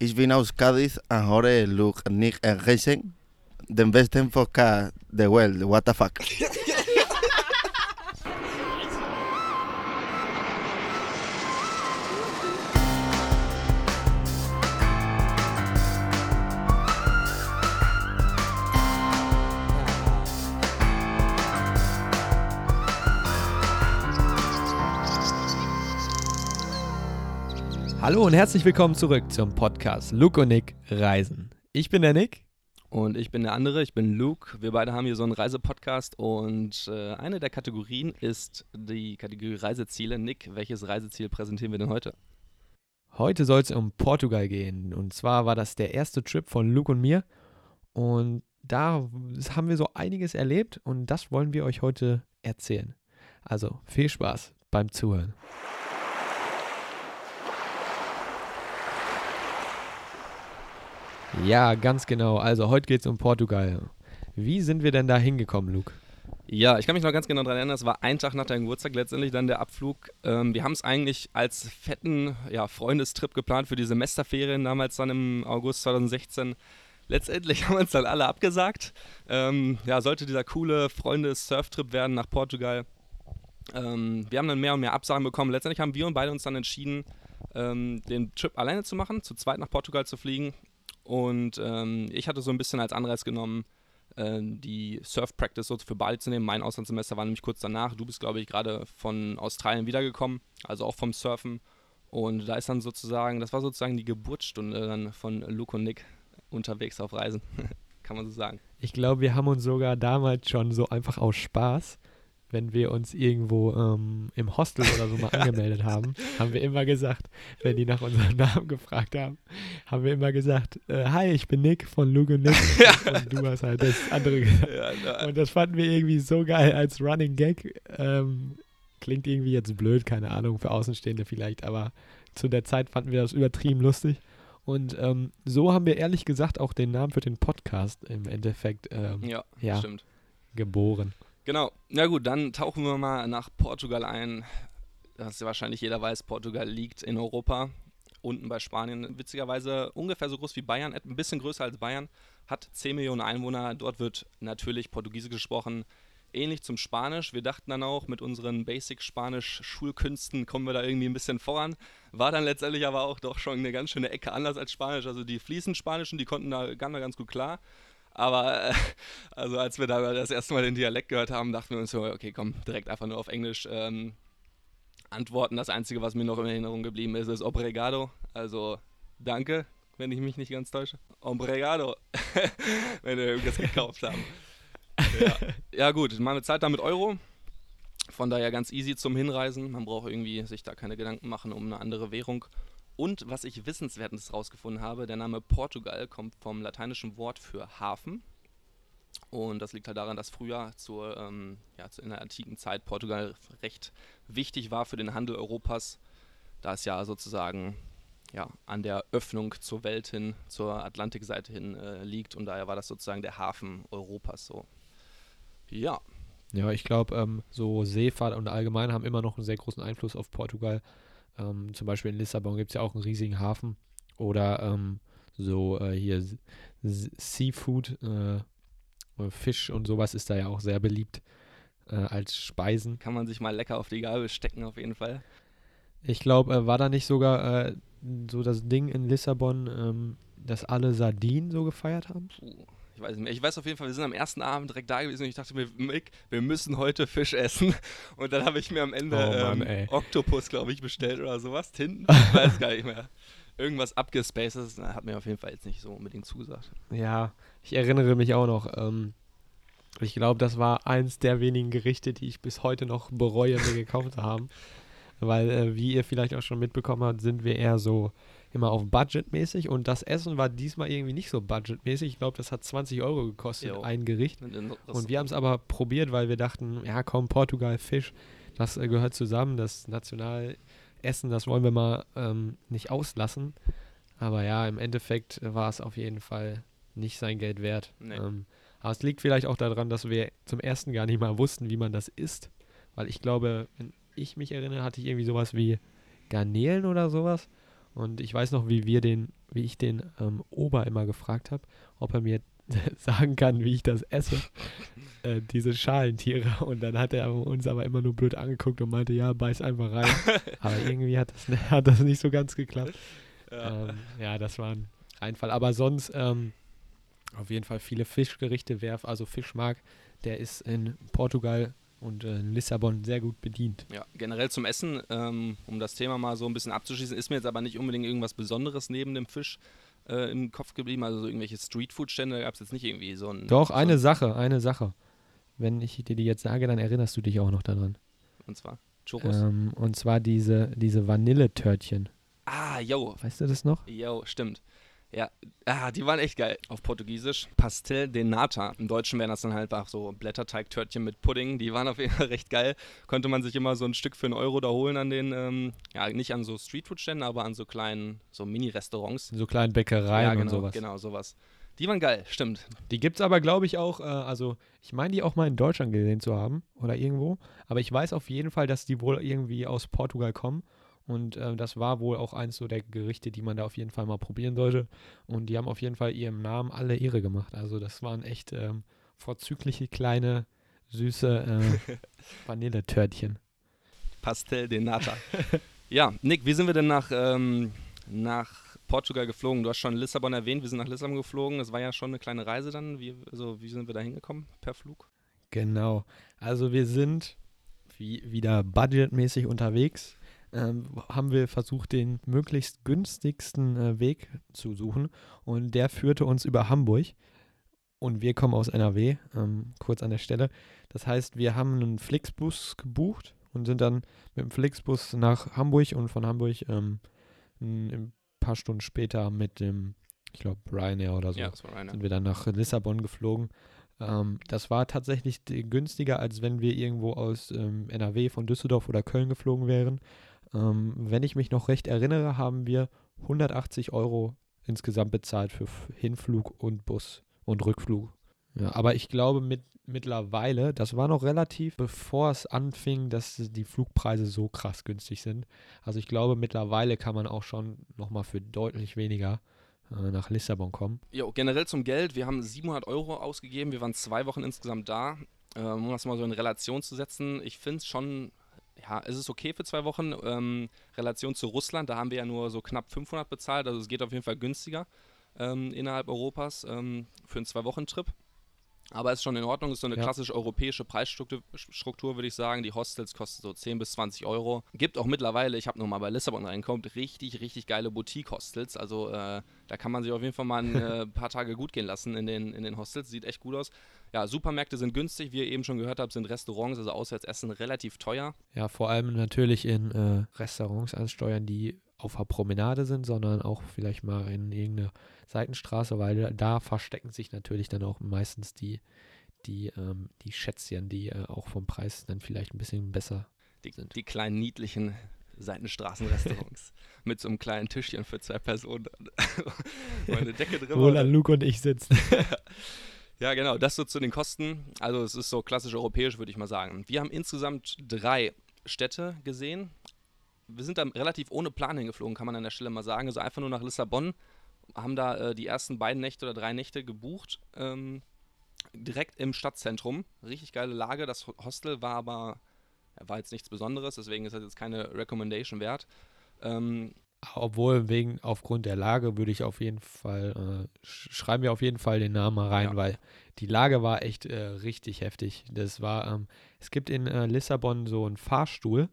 Ich bin aus Cádiz und höre Luke Nick Reisen, den besten Podcast der Welt. What the fuck? Hallo und herzlich willkommen zurück zum Podcast Luke und Nick Reisen. Ich bin der Nick. Und ich bin der andere, ich bin Luke. Wir beide haben hier so einen Reisepodcast und äh, eine der Kategorien ist die Kategorie Reiseziele. Nick, welches Reiseziel präsentieren wir denn heute? Heute soll es um Portugal gehen. Und zwar war das der erste Trip von Luke und mir. Und da haben wir so einiges erlebt und das wollen wir euch heute erzählen. Also viel Spaß beim Zuhören. Ja, ganz genau. Also heute geht es um Portugal. Wie sind wir denn da hingekommen, Luke? Ja, ich kann mich noch ganz genau daran erinnern, es war ein Tag nach deinem Geburtstag letztendlich dann der Abflug. Ähm, wir haben es eigentlich als fetten ja, Freundestrip geplant für die Semesterferien, damals dann im August 2016. Letztendlich haben wir uns dann alle abgesagt. Ähm, ja, sollte dieser coole Freundes-Surftrip werden nach Portugal. Ähm, wir haben dann mehr und mehr Absagen bekommen. Letztendlich haben wir und beide uns dann entschieden, ähm, den Trip alleine zu machen, zu zweit nach Portugal zu fliegen und ähm, ich hatte so ein bisschen als Anreiz genommen, äh, die Surf-Practice so für Bali zu nehmen. Mein Auslandssemester war nämlich kurz danach. Du bist, glaube ich, gerade von Australien wiedergekommen, also auch vom Surfen. Und da ist dann sozusagen, das war sozusagen die Geburtsstunde dann von Luke und Nick unterwegs auf Reisen, kann man so sagen. Ich glaube, wir haben uns sogar damals schon so einfach aus Spaß wenn wir uns irgendwo ähm, im Hostel oder so mal angemeldet haben, haben wir immer gesagt, wenn die nach unserem Namen gefragt haben, haben wir immer gesagt, äh, hi, ich bin Nick von Luke Nick und du hast halt das andere gesagt. Und das fanden wir irgendwie so geil als Running Gag. Ähm, klingt irgendwie jetzt blöd, keine Ahnung, für Außenstehende vielleicht, aber zu der Zeit fanden wir das übertrieben lustig. Und ähm, so haben wir ehrlich gesagt auch den Namen für den Podcast im Endeffekt ähm, ja, ja, geboren. Genau. Na gut, dann tauchen wir mal nach Portugal ein. Das ja wahrscheinlich jeder weiß, Portugal liegt in Europa, unten bei Spanien. Witzigerweise ungefähr so groß wie Bayern, ein bisschen größer als Bayern, hat 10 Millionen Einwohner. Dort wird natürlich Portugiesisch gesprochen, ähnlich zum Spanisch. Wir dachten dann auch, mit unseren Basic-Spanisch-Schulkünsten kommen wir da irgendwie ein bisschen voran. War dann letztendlich aber auch doch schon eine ganz schöne Ecke anders als Spanisch. Also die fließend Spanischen, die konnten da, da ganz gut klar. Aber äh, also als wir da das erste Mal den Dialekt gehört haben, dachten wir uns so, okay, komm, direkt einfach nur auf Englisch ähm, antworten. Das Einzige, was mir noch in Erinnerung geblieben ist, ist Obregado. Also danke, wenn ich mich nicht ganz täusche. Obregado, wenn wir irgendwas gekauft haben. Ja. ja gut, meine Zeit da mit Euro. Von daher ganz easy zum Hinreisen. Man braucht irgendwie sich da keine Gedanken machen um eine andere Währung. Und was ich Wissenswertes rausgefunden habe, der Name Portugal kommt vom lateinischen Wort für Hafen. Und das liegt halt daran, dass früher zur, ähm, ja, in der antiken Zeit Portugal recht wichtig war für den Handel Europas, da es ja sozusagen ja, an der Öffnung zur Welt hin, zur Atlantikseite hin äh, liegt. Und daher war das sozusagen der Hafen Europas so. Ja. Ja, ich glaube, ähm, so Seefahrt und allgemein haben immer noch einen sehr großen Einfluss auf Portugal. Ähm, zum Beispiel in Lissabon gibt es ja auch einen riesigen Hafen. Oder ähm, so äh, hier Seafood, äh, Fisch und sowas ist da ja auch sehr beliebt äh, als Speisen. Kann man sich mal lecker auf die Gabel stecken, auf jeden Fall. Ich glaube, äh, war da nicht sogar äh, so das Ding in Lissabon, ähm, dass alle Sardinen so gefeiert haben? Puh. Ich weiß nicht mehr. Ich weiß auf jeden Fall, wir sind am ersten Abend direkt da gewesen und ich dachte mir, Mick, wir müssen heute Fisch essen. Und dann habe ich mir am Ende oh Mann, ähm, Oktopus, glaube ich, bestellt oder sowas. Tinten? Ich weiß gar nicht mehr. Irgendwas abgespaced, das hat mir auf jeden Fall jetzt nicht so unbedingt zugesagt. Ja, ich erinnere mich auch noch. Ähm, ich glaube, das war eins der wenigen Gerichte, die ich bis heute noch bereue, mir gekauft zu haben. Weil, äh, wie ihr vielleicht auch schon mitbekommen habt, sind wir eher so immer auf Budgetmäßig und das Essen war diesmal irgendwie nicht so budgetmäßig. Ich glaube, das hat 20 Euro gekostet, jo. ein Gericht. Und wir haben es aber probiert, weil wir dachten, ja komm, Portugal, Fisch, das äh, gehört zusammen, das Nationalessen, das wollen wir mal ähm, nicht auslassen. Aber ja, im Endeffekt war es auf jeden Fall nicht sein Geld wert. Nee. Ähm, aber es liegt vielleicht auch daran, dass wir zum ersten gar nicht mal wussten, wie man das isst. Weil ich glaube, wenn ich mich erinnere, hatte ich irgendwie sowas wie Garnelen oder sowas. Und ich weiß noch, wie wir den, wie ich den ähm, Ober immer gefragt habe, ob er mir sagen kann, wie ich das esse, äh, diese Schalentiere. Und dann hat er uns aber immer nur blöd angeguckt und meinte, ja, beiß einfach rein. aber irgendwie hat das, hat das nicht so ganz geklappt. Ja, ähm, ja das war ein Reinfall. Aber sonst ähm, auf jeden Fall viele Fischgerichte. Wer also Fisch mag, der ist in Portugal und äh, in Lissabon sehr gut bedient. Ja, generell zum Essen, ähm, um das Thema mal so ein bisschen abzuschließen, ist mir jetzt aber nicht unbedingt irgendwas Besonderes neben dem Fisch äh, im Kopf geblieben. Also so irgendwelche Streetfood-Stände gab es jetzt nicht irgendwie so ein. Doch, so eine Sache, eine Sache. Wenn ich dir die jetzt sage, dann erinnerst du dich auch noch daran. Und zwar Churros. Ähm, und zwar diese, diese Vanilletörtchen. Ah, yo. Weißt du das noch? Jo, stimmt. Ja, ah, die waren echt geil. Auf Portugiesisch Pastel de Nata. Im Deutschen wären das dann halt einfach so Blätterteigtörtchen mit Pudding. Die waren auf jeden Fall recht geil. Konnte man sich immer so ein Stück für einen Euro da holen an den, ähm, ja, nicht an so Streetfood-Ständen, aber an so kleinen, so Mini-Restaurants. So kleinen Bäckereien ja, genau, und sowas. Genau, sowas. Die waren geil, stimmt. Die gibt es aber, glaube ich, auch, äh, also ich meine, die auch mal in Deutschland gesehen zu haben oder irgendwo. Aber ich weiß auf jeden Fall, dass die wohl irgendwie aus Portugal kommen und äh, das war wohl auch eins so der Gerichte, die man da auf jeden Fall mal probieren sollte. Und die haben auf jeden Fall ihrem Namen alle Ehre gemacht. Also das waren echt ähm, vorzügliche kleine, süße äh, Vanilletörtchen. Pastel de Nata. ja, Nick, wie sind wir denn nach, ähm, nach Portugal geflogen? Du hast schon Lissabon erwähnt, wir sind nach Lissabon geflogen. Das war ja schon eine kleine Reise dann. Wie, also, wie sind wir da hingekommen per Flug? Genau. Also wir sind wie, wieder budgetmäßig unterwegs ähm, haben wir versucht, den möglichst günstigsten äh, Weg zu suchen. Und der führte uns über Hamburg. Und wir kommen aus NRW, ähm, kurz an der Stelle. Das heißt, wir haben einen Flixbus gebucht und sind dann mit dem Flixbus nach Hamburg und von Hamburg ähm, ein paar Stunden später mit dem, ich glaube, Ryanair oder so, ja, sind wir dann nach Lissabon geflogen. Ähm, das war tatsächlich günstiger, als wenn wir irgendwo aus ähm, NRW von Düsseldorf oder Köln geflogen wären. Ähm, wenn ich mich noch recht erinnere, haben wir 180 Euro insgesamt bezahlt für Hinflug und Bus und Rückflug. Ja, aber ich glaube mit, mittlerweile, das war noch relativ, bevor es anfing, dass die Flugpreise so krass günstig sind. Also ich glaube mittlerweile kann man auch schon nochmal für deutlich weniger äh, nach Lissabon kommen. Jo, generell zum Geld, wir haben 700 Euro ausgegeben, wir waren zwei Wochen insgesamt da. Ähm, um das mal so in Relation zu setzen, ich finde es schon ja, es ist okay für zwei Wochen. Ähm, Relation zu Russland, da haben wir ja nur so knapp 500 bezahlt, also es geht auf jeden Fall günstiger ähm, innerhalb Europas ähm, für einen Zwei-Wochen-Trip. Aber ist schon in Ordnung, ist so eine ja. klassische europäische Preisstruktur, würde ich sagen. Die Hostels kosten so 10 bis 20 Euro. Gibt auch mittlerweile, ich habe nochmal bei Lissabon reinkommt, richtig, richtig geile Boutique-Hostels. Also äh, da kann man sich auf jeden Fall mal ein äh, paar Tage gut gehen lassen in den, in den Hostels. Sieht echt gut aus. Ja, Supermärkte sind günstig, wie ihr eben schon gehört habt, sind Restaurants, also Auswärtsessen relativ teuer. Ja, vor allem natürlich in äh, Restaurants ansteuern, die auf der Promenade sind, sondern auch vielleicht mal in irgendeine Seitenstraße, weil da verstecken sich natürlich dann auch meistens die, die, ähm, die Schätzchen, die äh, auch vom Preis dann vielleicht ein bisschen besser die, sind. Die kleinen niedlichen Seitenstraßenrestaurants mit so einem kleinen Tischchen für zwei Personen. wo eine Decke drin Wo dann Luke und ich sitzen. ja, genau, das so zu den Kosten. Also es ist so klassisch europäisch, würde ich mal sagen. Wir haben insgesamt drei Städte gesehen wir sind da relativ ohne Plan hingeflogen, kann man an der Stelle mal sagen. Also einfach nur nach Lissabon, haben da äh, die ersten beiden Nächte oder drei Nächte gebucht. Ähm, direkt im Stadtzentrum. Richtig geile Lage. Das Hostel war aber, war jetzt nichts Besonderes, deswegen ist das jetzt keine Recommendation wert. Ähm, obwohl, wegen, aufgrund der Lage würde ich auf jeden Fall, äh, schreiben wir auf jeden Fall den Namen mal rein, ja. weil die Lage war echt äh, richtig heftig. Das war, ähm, es gibt in äh, Lissabon so einen Fahrstuhl,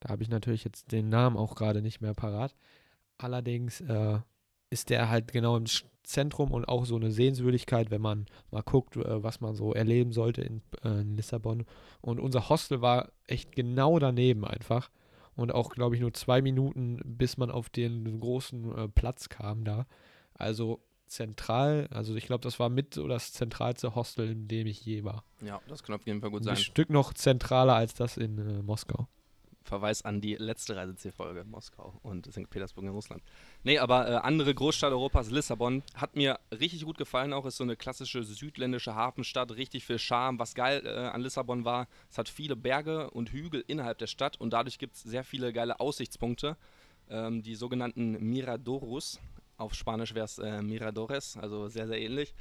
da habe ich natürlich jetzt den Namen auch gerade nicht mehr parat. Allerdings äh, ist der halt genau im Zentrum und auch so eine Sehenswürdigkeit, wenn man mal guckt, äh, was man so erleben sollte in, äh, in, Lissabon. Und unser Hostel war echt genau daneben einfach. Und auch, glaube ich, nur zwei Minuten, bis man auf den großen äh, Platz kam da. Also zentral, also ich glaube, das war mit so das zentralste Hostel, in dem ich je war. Ja, das kann auf jeden Fall gut sein. Ein Stück noch zentraler als das in äh, Moskau. Verweis an die letzte Reisezielfolge, Moskau und St. Petersburg in Russland. Nee, aber äh, andere Großstadt Europas, Lissabon, hat mir richtig gut gefallen auch. Ist so eine klassische südländische Hafenstadt, richtig viel Charme. Was geil äh, an Lissabon war, es hat viele Berge und Hügel innerhalb der Stadt und dadurch gibt es sehr viele geile Aussichtspunkte. ähm, die sogenannten Miradoros. Auf Spanisch wäre es äh, Miradores, also sehr, sehr ähnlich.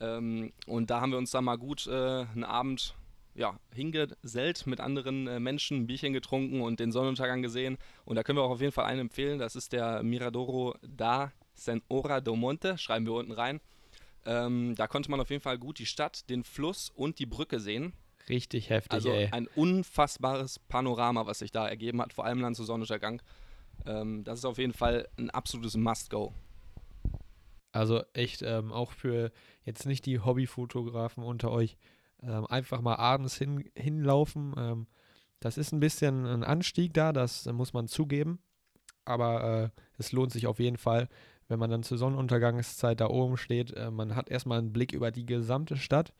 Ähm, und da haben wir uns dann mal gut äh, einen Abend ja, hingesellt mit anderen äh, Menschen, ein Bierchen getrunken und den Sonnenuntergang gesehen. Und da können wir auch auf jeden Fall einen empfehlen. Das ist der Miradoro da Senora do Monte. Schreiben wir unten rein. Ähm, da konnte man auf jeden Fall gut die Stadt, den Fluss und die Brücke sehen. Richtig heftig, Also ey. ein unfassbares Panorama, was sich da ergeben hat, vor allem dann zu Sonnenuntergang. Ähm, das ist auf jeden Fall ein absolutes Must-Go. Also echt ähm, auch für jetzt nicht die Hobbyfotografen unter euch ähm, einfach mal abends hin, hinlaufen. Ähm, das ist ein bisschen ein Anstieg da, das äh, muss man zugeben. Aber äh, es lohnt sich auf jeden Fall, wenn man dann zur Sonnenuntergangszeit da oben steht. Äh, man hat erstmal einen Blick über die gesamte Stadt,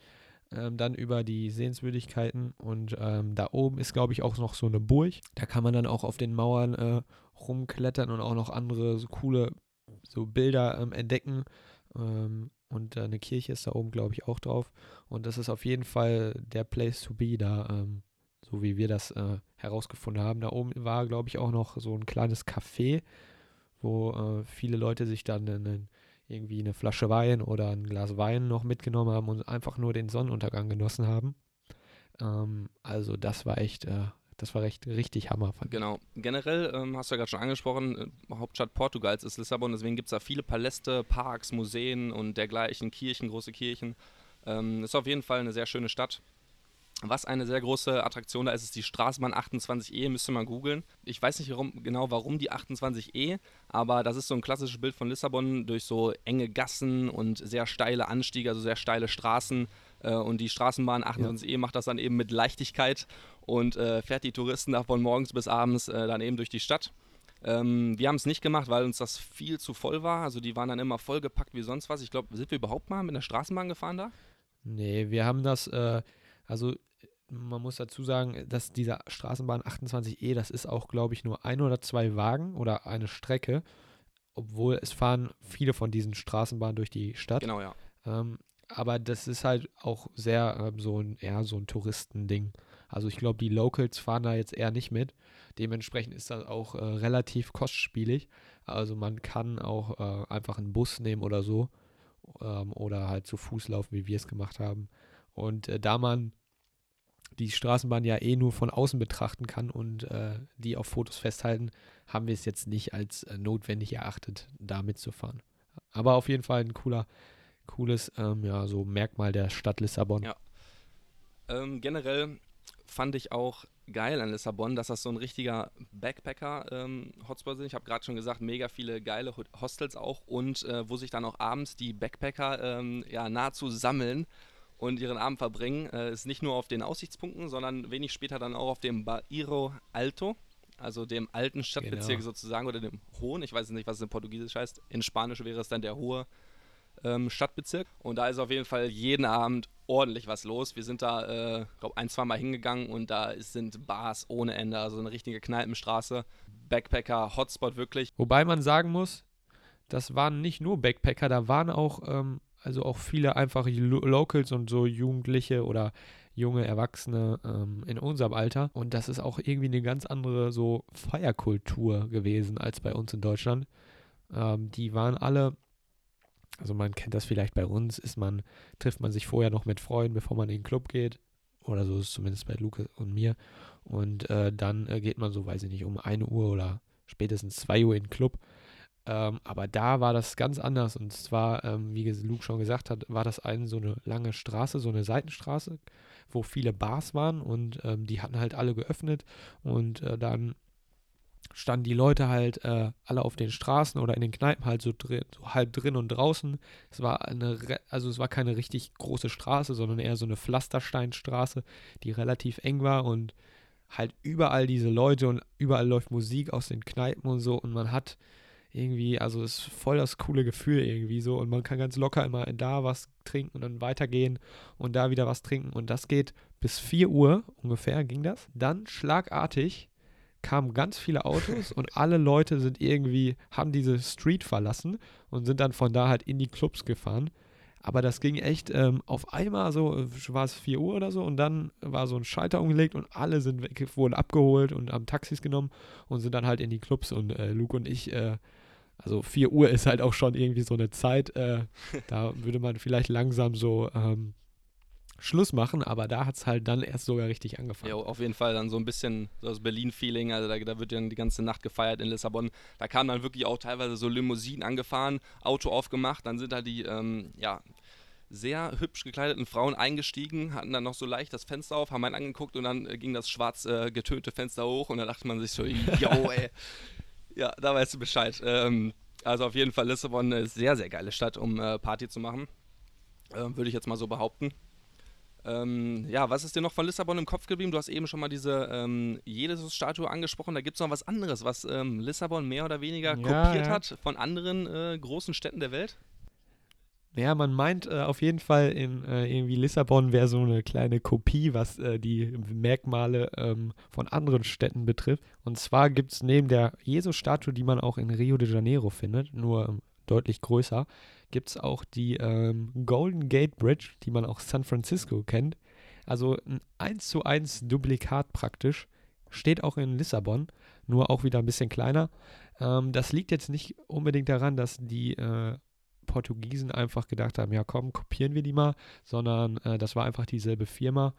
ähm, dann über die Sehenswürdigkeiten und ähm, da oben ist, glaube ich, auch noch so eine Burg. Da kann man dann auch auf den Mauern äh, rumklettern und auch noch andere so coole so Bilder ähm, entdecken. Ähm, und äh, eine Kirche ist da oben, glaube ich, auch drauf. Und das ist auf jeden Fall der Place to be da, ähm, so wie wir das äh, herausgefunden haben. Da oben war, glaube ich, auch noch so ein kleines Café, wo äh, viele Leute sich dann einen, irgendwie eine Flasche Wein oder ein Glas Wein noch mitgenommen haben und einfach nur den Sonnenuntergang genossen haben. Ähm, also das war echt, äh, das war echt richtig Hammer. Genau. Generell ähm, hast du ja gerade schon angesprochen, äh, Hauptstadt Portugals ist Lissabon, deswegen gibt es da viele Paläste, Parks, Museen und dergleichen, Kirchen, große Kirchen. Ähm, ist auf jeden Fall eine sehr schöne Stadt. Was eine sehr große Attraktion da ist, ist die Straßenbahn 28E, müsste man googeln. Ich weiß nicht warum, genau warum die 28E, aber das ist so ein klassisches Bild von Lissabon durch so enge Gassen und sehr steile Anstiege, also sehr steile Straßen. Äh, und die Straßenbahn 28E macht das dann eben mit Leichtigkeit und äh, fährt die Touristen da von morgens bis abends äh, dann eben durch die Stadt. Ähm, wir haben es nicht gemacht, weil uns das viel zu voll war. Also die waren dann immer vollgepackt wie sonst was. Ich glaube, sind wir überhaupt mal mit der Straßenbahn gefahren da? Nee, wir haben das, äh, also man muss dazu sagen, dass dieser Straßenbahn 28E, das ist auch, glaube ich, nur ein oder zwei Wagen oder eine Strecke, obwohl es fahren viele von diesen Straßenbahnen durch die Stadt. Genau, ja. Ähm, aber das ist halt auch sehr ähm, so ein, eher so ein Touristending. Also ich glaube, die Locals fahren da jetzt eher nicht mit. Dementsprechend ist das auch äh, relativ kostspielig. Also man kann auch äh, einfach einen Bus nehmen oder so. Ähm, oder halt zu Fuß laufen, wie wir es gemacht haben. Und äh, da man die Straßenbahn ja eh nur von außen betrachten kann und äh, die auf Fotos festhalten, haben wir es jetzt nicht als äh, notwendig erachtet, da mitzufahren. Aber auf jeden Fall ein cooler, cooles, ähm, ja, so Merkmal der Stadt Lissabon. Ja. Ähm, generell fand ich auch geil an Lissabon, dass das so ein richtiger Backpacker-Hotspot ist. Ich habe gerade schon gesagt, mega viele geile Ho- Hostels auch und äh, wo sich dann auch abends die Backpacker ähm, ja nahezu sammeln und ihren Abend verbringen. Äh, ist nicht nur auf den Aussichtspunkten, sondern wenig später dann auch auf dem Bairro Alto, also dem alten Stadtbezirk Genau. sozusagen oder dem hohen. Ich weiß nicht, was es in Portugiesisch heißt. In Spanisch wäre es dann der hohe ähm, Stadtbezirk. Und da ist auf jeden Fall jeden Abend ordentlich was los. Wir sind da, äh, glaube ein, zwei Mal hingegangen und da ist, sind Bars ohne Ende, also eine richtige Kneipenstraße. Backpacker, Hotspot wirklich. Wobei man sagen muss, das waren nicht nur Backpacker, da waren auch, ähm, also auch viele einfache Lo Locals und so Jugendliche oder junge Erwachsene ähm, in unserem Alter. Und das ist auch irgendwie eine ganz andere so Feierkultur gewesen als bei uns in Deutschland. Ähm, die waren alle, also man kennt das vielleicht bei uns, ist man, trifft man sich vorher noch mit Freunden, bevor man in den Club geht. Oder so ist es zumindest bei Luke und mir. Und äh, dann äh, geht man so, weiß ich nicht, um 1 Uhr oder spätestens 2 Uhr in den Club. Ähm, aber da war das ganz anders. Und zwar, ähm, wie Luke schon gesagt hat, war das eine so eine lange Straße, so eine Seitenstraße, wo viele Bars waren und ähm, die hatten halt alle geöffnet. Und äh, dann standen die Leute halt äh, alle auf den Straßen oder in den Kneipen halt so, drin, so halb drin und draußen. Es war eine, also es war keine richtig große Straße, sondern eher so eine Pflastersteinstraße, die relativ eng war und halt überall diese Leute und überall läuft Musik aus den Kneipen und so und man hat irgendwie, also es ist voll das coole Gefühl irgendwie so und man kann ganz locker immer da was trinken und dann weitergehen und da wieder was trinken und das geht bis 4 Uhr ungefähr ging das. Dann schlagartig kamen ganz viele Autos und alle Leute sind irgendwie, haben diese Street verlassen und sind dann von da halt in die Clubs gefahren. Aber das ging echt ähm, auf einmal so, äh, war es 4 Uhr oder so und dann war so ein Schalter umgelegt und alle sind weg, wurden abgeholt und haben Taxis genommen und sind dann halt in die Clubs und äh, Luke und ich, äh, also 4 Uhr ist halt auch schon irgendwie so eine Zeit, äh, da würde man vielleicht langsam so ähm, Schluss machen, aber da hat es halt dann erst sogar richtig angefangen. Ja, auf jeden Fall dann so ein bisschen so das Berlin-Feeling, also da, da, wird dann die ganze Nacht gefeiert in Lissabon. Da kamen dann wirklich auch teilweise so Limousinen angefahren, Auto aufgemacht, dann sind da die, ähm, ja, sehr hübsch gekleideten Frauen eingestiegen, hatten dann noch so leicht das Fenster auf, haben einen angeguckt und dann äh, ging das schwarz äh, getönte Fenster hoch und da dachte man sich so, yo, ey. Ja, da weißt du Bescheid. Ähm, also auf jeden Fall Lissabon eine sehr, sehr geile Stadt, um äh, Party zu machen. Äh, Würde ich jetzt mal so behaupten. Ähm, ja, was ist dir noch von Lissabon im Kopf geblieben? Du hast eben schon mal diese ähm, Jesus-Statue angesprochen. Da gibt es noch was anderes, was ähm, Lissabon mehr oder weniger ja, kopiert ja. hat von anderen äh, großen Städten der Welt. Ja, man meint äh, auf jeden Fall, in äh, irgendwie Lissabon wäre so eine kleine Kopie, was äh, die Merkmale ähm, von anderen Städten betrifft. Und zwar gibt es neben der Jesus-Statue, die man auch in Rio de Janeiro findet, nur ähm, deutlich größer, gibt es auch die ähm, Golden Gate Bridge, die man auch San Francisco kennt. Also ein 1 zu 1 Duplikat praktisch. Steht auch in Lissabon, nur auch wieder ein bisschen kleiner. Ähm, das liegt jetzt nicht unbedingt daran, dass die äh, Portugiesen einfach gedacht haben, ja komm, kopieren wir die mal, sondern äh, das war einfach dieselbe Firma.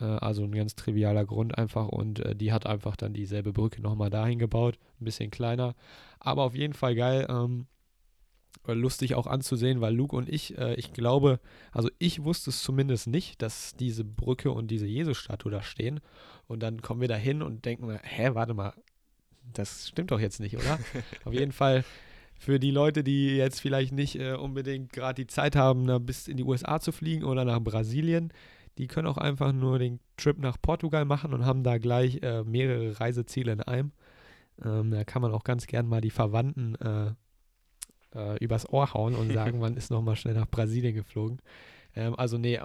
Äh, also ein ganz trivialer Grund einfach und äh, die hat einfach dann dieselbe Brücke nochmal dahin gebaut, ein bisschen kleiner. Aber auf jeden Fall geil. Ähm, lustig auch anzusehen, weil Luke und ich, äh, ich glaube, also ich wusste es zumindest nicht, dass diese Brücke und diese Jesus-Statue da stehen. Und dann kommen wir da hin und denken, hä, warte mal, das stimmt doch jetzt nicht, oder? Auf jeden Fall für die Leute, die jetzt vielleicht nicht äh, unbedingt gerade die Zeit haben, na, bis in die USA zu fliegen oder nach Brasilien, die können auch einfach nur den Trip nach Portugal machen und haben da gleich äh, mehrere Reiseziele in einem. Ähm, da kann man auch ganz gern mal die Verwandten äh, äh übers Ohr hauen und sagen, man ist nochmal schnell nach Brasilien geflogen. Ähm, also nee,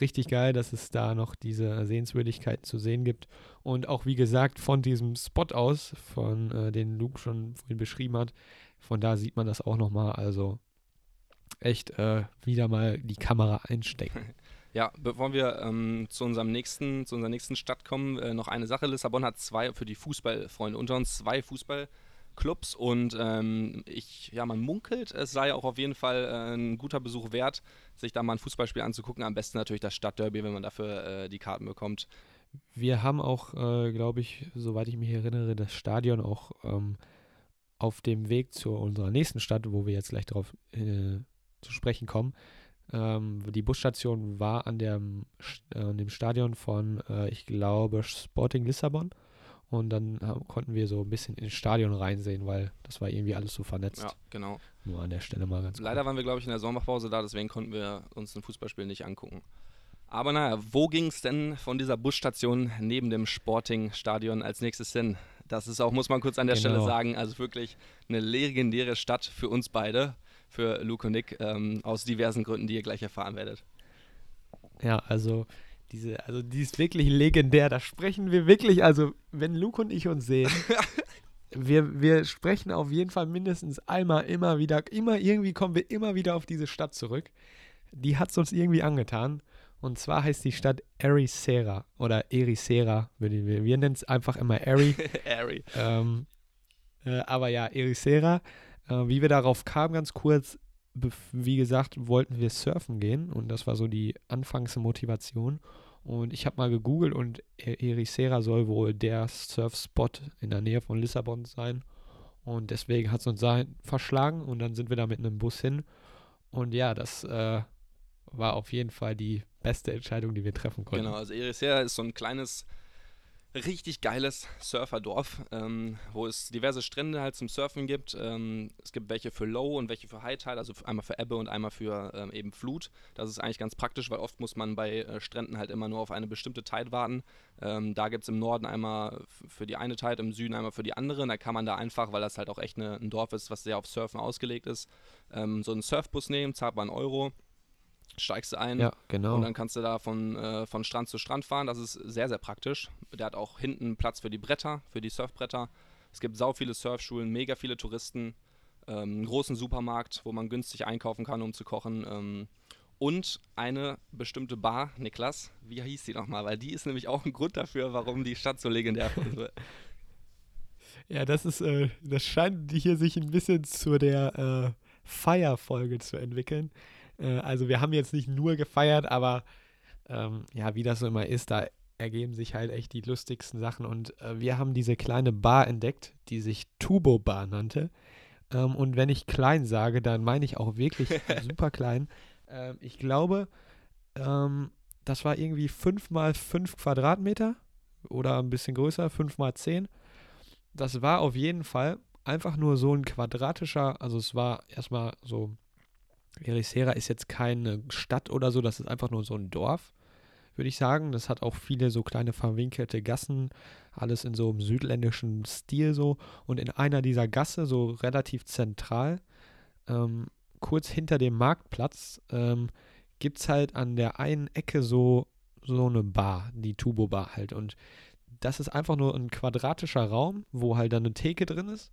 richtig geil, dass es da noch diese Sehenswürdigkeiten zu sehen gibt. Und auch wie gesagt, von diesem Spot aus, von äh, den Luke schon vorhin beschrieben hat, von da sieht man das auch nochmal. Also echt äh, wieder mal die Kamera einstecken. Ja, bevor wir ähm, zu unserem nächsten, zu unserer nächsten Stadt kommen, äh, noch eine Sache. Lissabon hat zwei, für die Fußballfreunde unter uns, zwei Fußballclubs und ähm, ich, ja, man munkelt, es sei auch auf jeden Fall äh, ein guter Besuch wert, sich da mal ein Fußballspiel anzugucken. Am besten natürlich das Stadtderby, wenn man dafür äh, die Karten bekommt. Wir haben auch, äh, glaube ich, soweit ich mich erinnere, das Stadion auch ähm, auf dem Weg zu unserer nächsten Stadt, wo wir jetzt gleich darauf äh, zu sprechen kommen. Ähm, die Busstation war an, dem, äh, an dem Stadion von, äh, ich glaube, Sporting Lissabon. Und dann konnten wir so ein bisschen ins Stadion reinsehen, weil das war irgendwie alles so vernetzt. Ja, genau. Nur an der Stelle mal ganz Leider cool. waren wir, glaube ich, in der Sommerpause da, deswegen konnten wir uns ein Fußballspiel nicht angucken. Aber naja, wo ging es denn von dieser Busstation neben dem Sporting-Stadion als nächstes hin? Das ist auch, muss man kurz an der genau. Stelle sagen, also wirklich eine legendäre Stadt für uns beide, für Luke und Nick, ähm, aus diversen Gründen, die ihr gleich erfahren werdet. Ja, also diese, also die ist wirklich legendär. Da sprechen wir wirklich, also wenn Luke und ich uns sehen, wir, wir sprechen auf jeden Fall mindestens einmal immer wieder, immer irgendwie kommen wir immer wieder auf diese Stadt zurück. Die hat es uns irgendwie angetan. Und zwar heißt die Stadt Ericeira oder Ericeira, wir, wir nennen es einfach immer Eri. Eri. Ähm, äh, aber ja, Ericeira. Äh, wie wir darauf kamen, ganz kurz, wie gesagt, wollten wir surfen gehen und das war so die Anfangsmotivation. Und ich habe mal gegoogelt und e-, Ericeira soll wohl der Surfspot in der Nähe von Lissabon sein. Und deswegen hat es uns da verschlagen und dann sind wir da mit einem Bus hin. Und ja, das äh, war auf jeden Fall die beste Entscheidung, die wir treffen konnten. Genau, also Ericeira ist so ein kleines, richtig geiles Surferdorf, ähm, wo es diverse Strände halt zum Surfen gibt. Ähm, es gibt welche für Low und welche für High Tide, also einmal für Ebbe und einmal für ähm, eben Flut. Das ist eigentlich ganz praktisch, weil oft muss man bei äh, Stränden halt immer nur auf eine bestimmte Tide warten. Ähm, da gibt es im Norden einmal für die eine Tide, im Süden einmal für die andere. Und da kann man da einfach, weil das halt auch echt eine, ein Dorf ist, was sehr auf Surfen ausgelegt ist, ähm, so einen Surfbus nehmen, zahlt man einen Euro steigst du ein ja, genau. und dann kannst du da von, äh, von Strand zu Strand fahren. Das ist sehr, sehr praktisch. Der hat auch hinten Platz für die Bretter, für die Surfbretter. Es gibt sau viele Surfschulen, mega viele Touristen, ähm, einen großen Supermarkt, wo man günstig einkaufen kann, um zu kochen. Ähm, und eine bestimmte Bar, Niklas, wie hieß die nochmal? Weil die ist nämlich auch ein Grund dafür, warum die Stadt so legendär ist. Ja, das ist, äh, das scheint hier sich ein bisschen zu der äh, Feierfolge zu entwickeln. Äh, also wir haben jetzt nicht nur gefeiert, aber ähm, ja, wie das so immer ist, da ergeben sich halt echt die lustigsten Sachen. Und äh, wir haben diese kleine Bar entdeckt, die sich Tubo Bar nannte. Ähm, und wenn ich klein sage, dann meine ich auch wirklich super klein. Ähm, ich glaube, ähm, das war irgendwie 5 mal 5 Quadratmeter oder ein bisschen größer, 5 mal 10. Das war auf jeden Fall einfach nur so ein quadratischer, also es war erstmal so, Ericeira ist jetzt keine Stadt oder so, das ist einfach nur so ein Dorf, würde ich sagen. Das hat auch viele so kleine verwinkelte Gassen, alles in so einem südländischen Stil so. Und in einer dieser Gasse, so relativ zentral, ähm, kurz hinter dem Marktplatz, ähm, gibt es halt an der einen Ecke so, so eine Bar, die Tubo Bar halt. Und das ist einfach nur ein quadratischer Raum, wo halt dann eine Theke drin ist.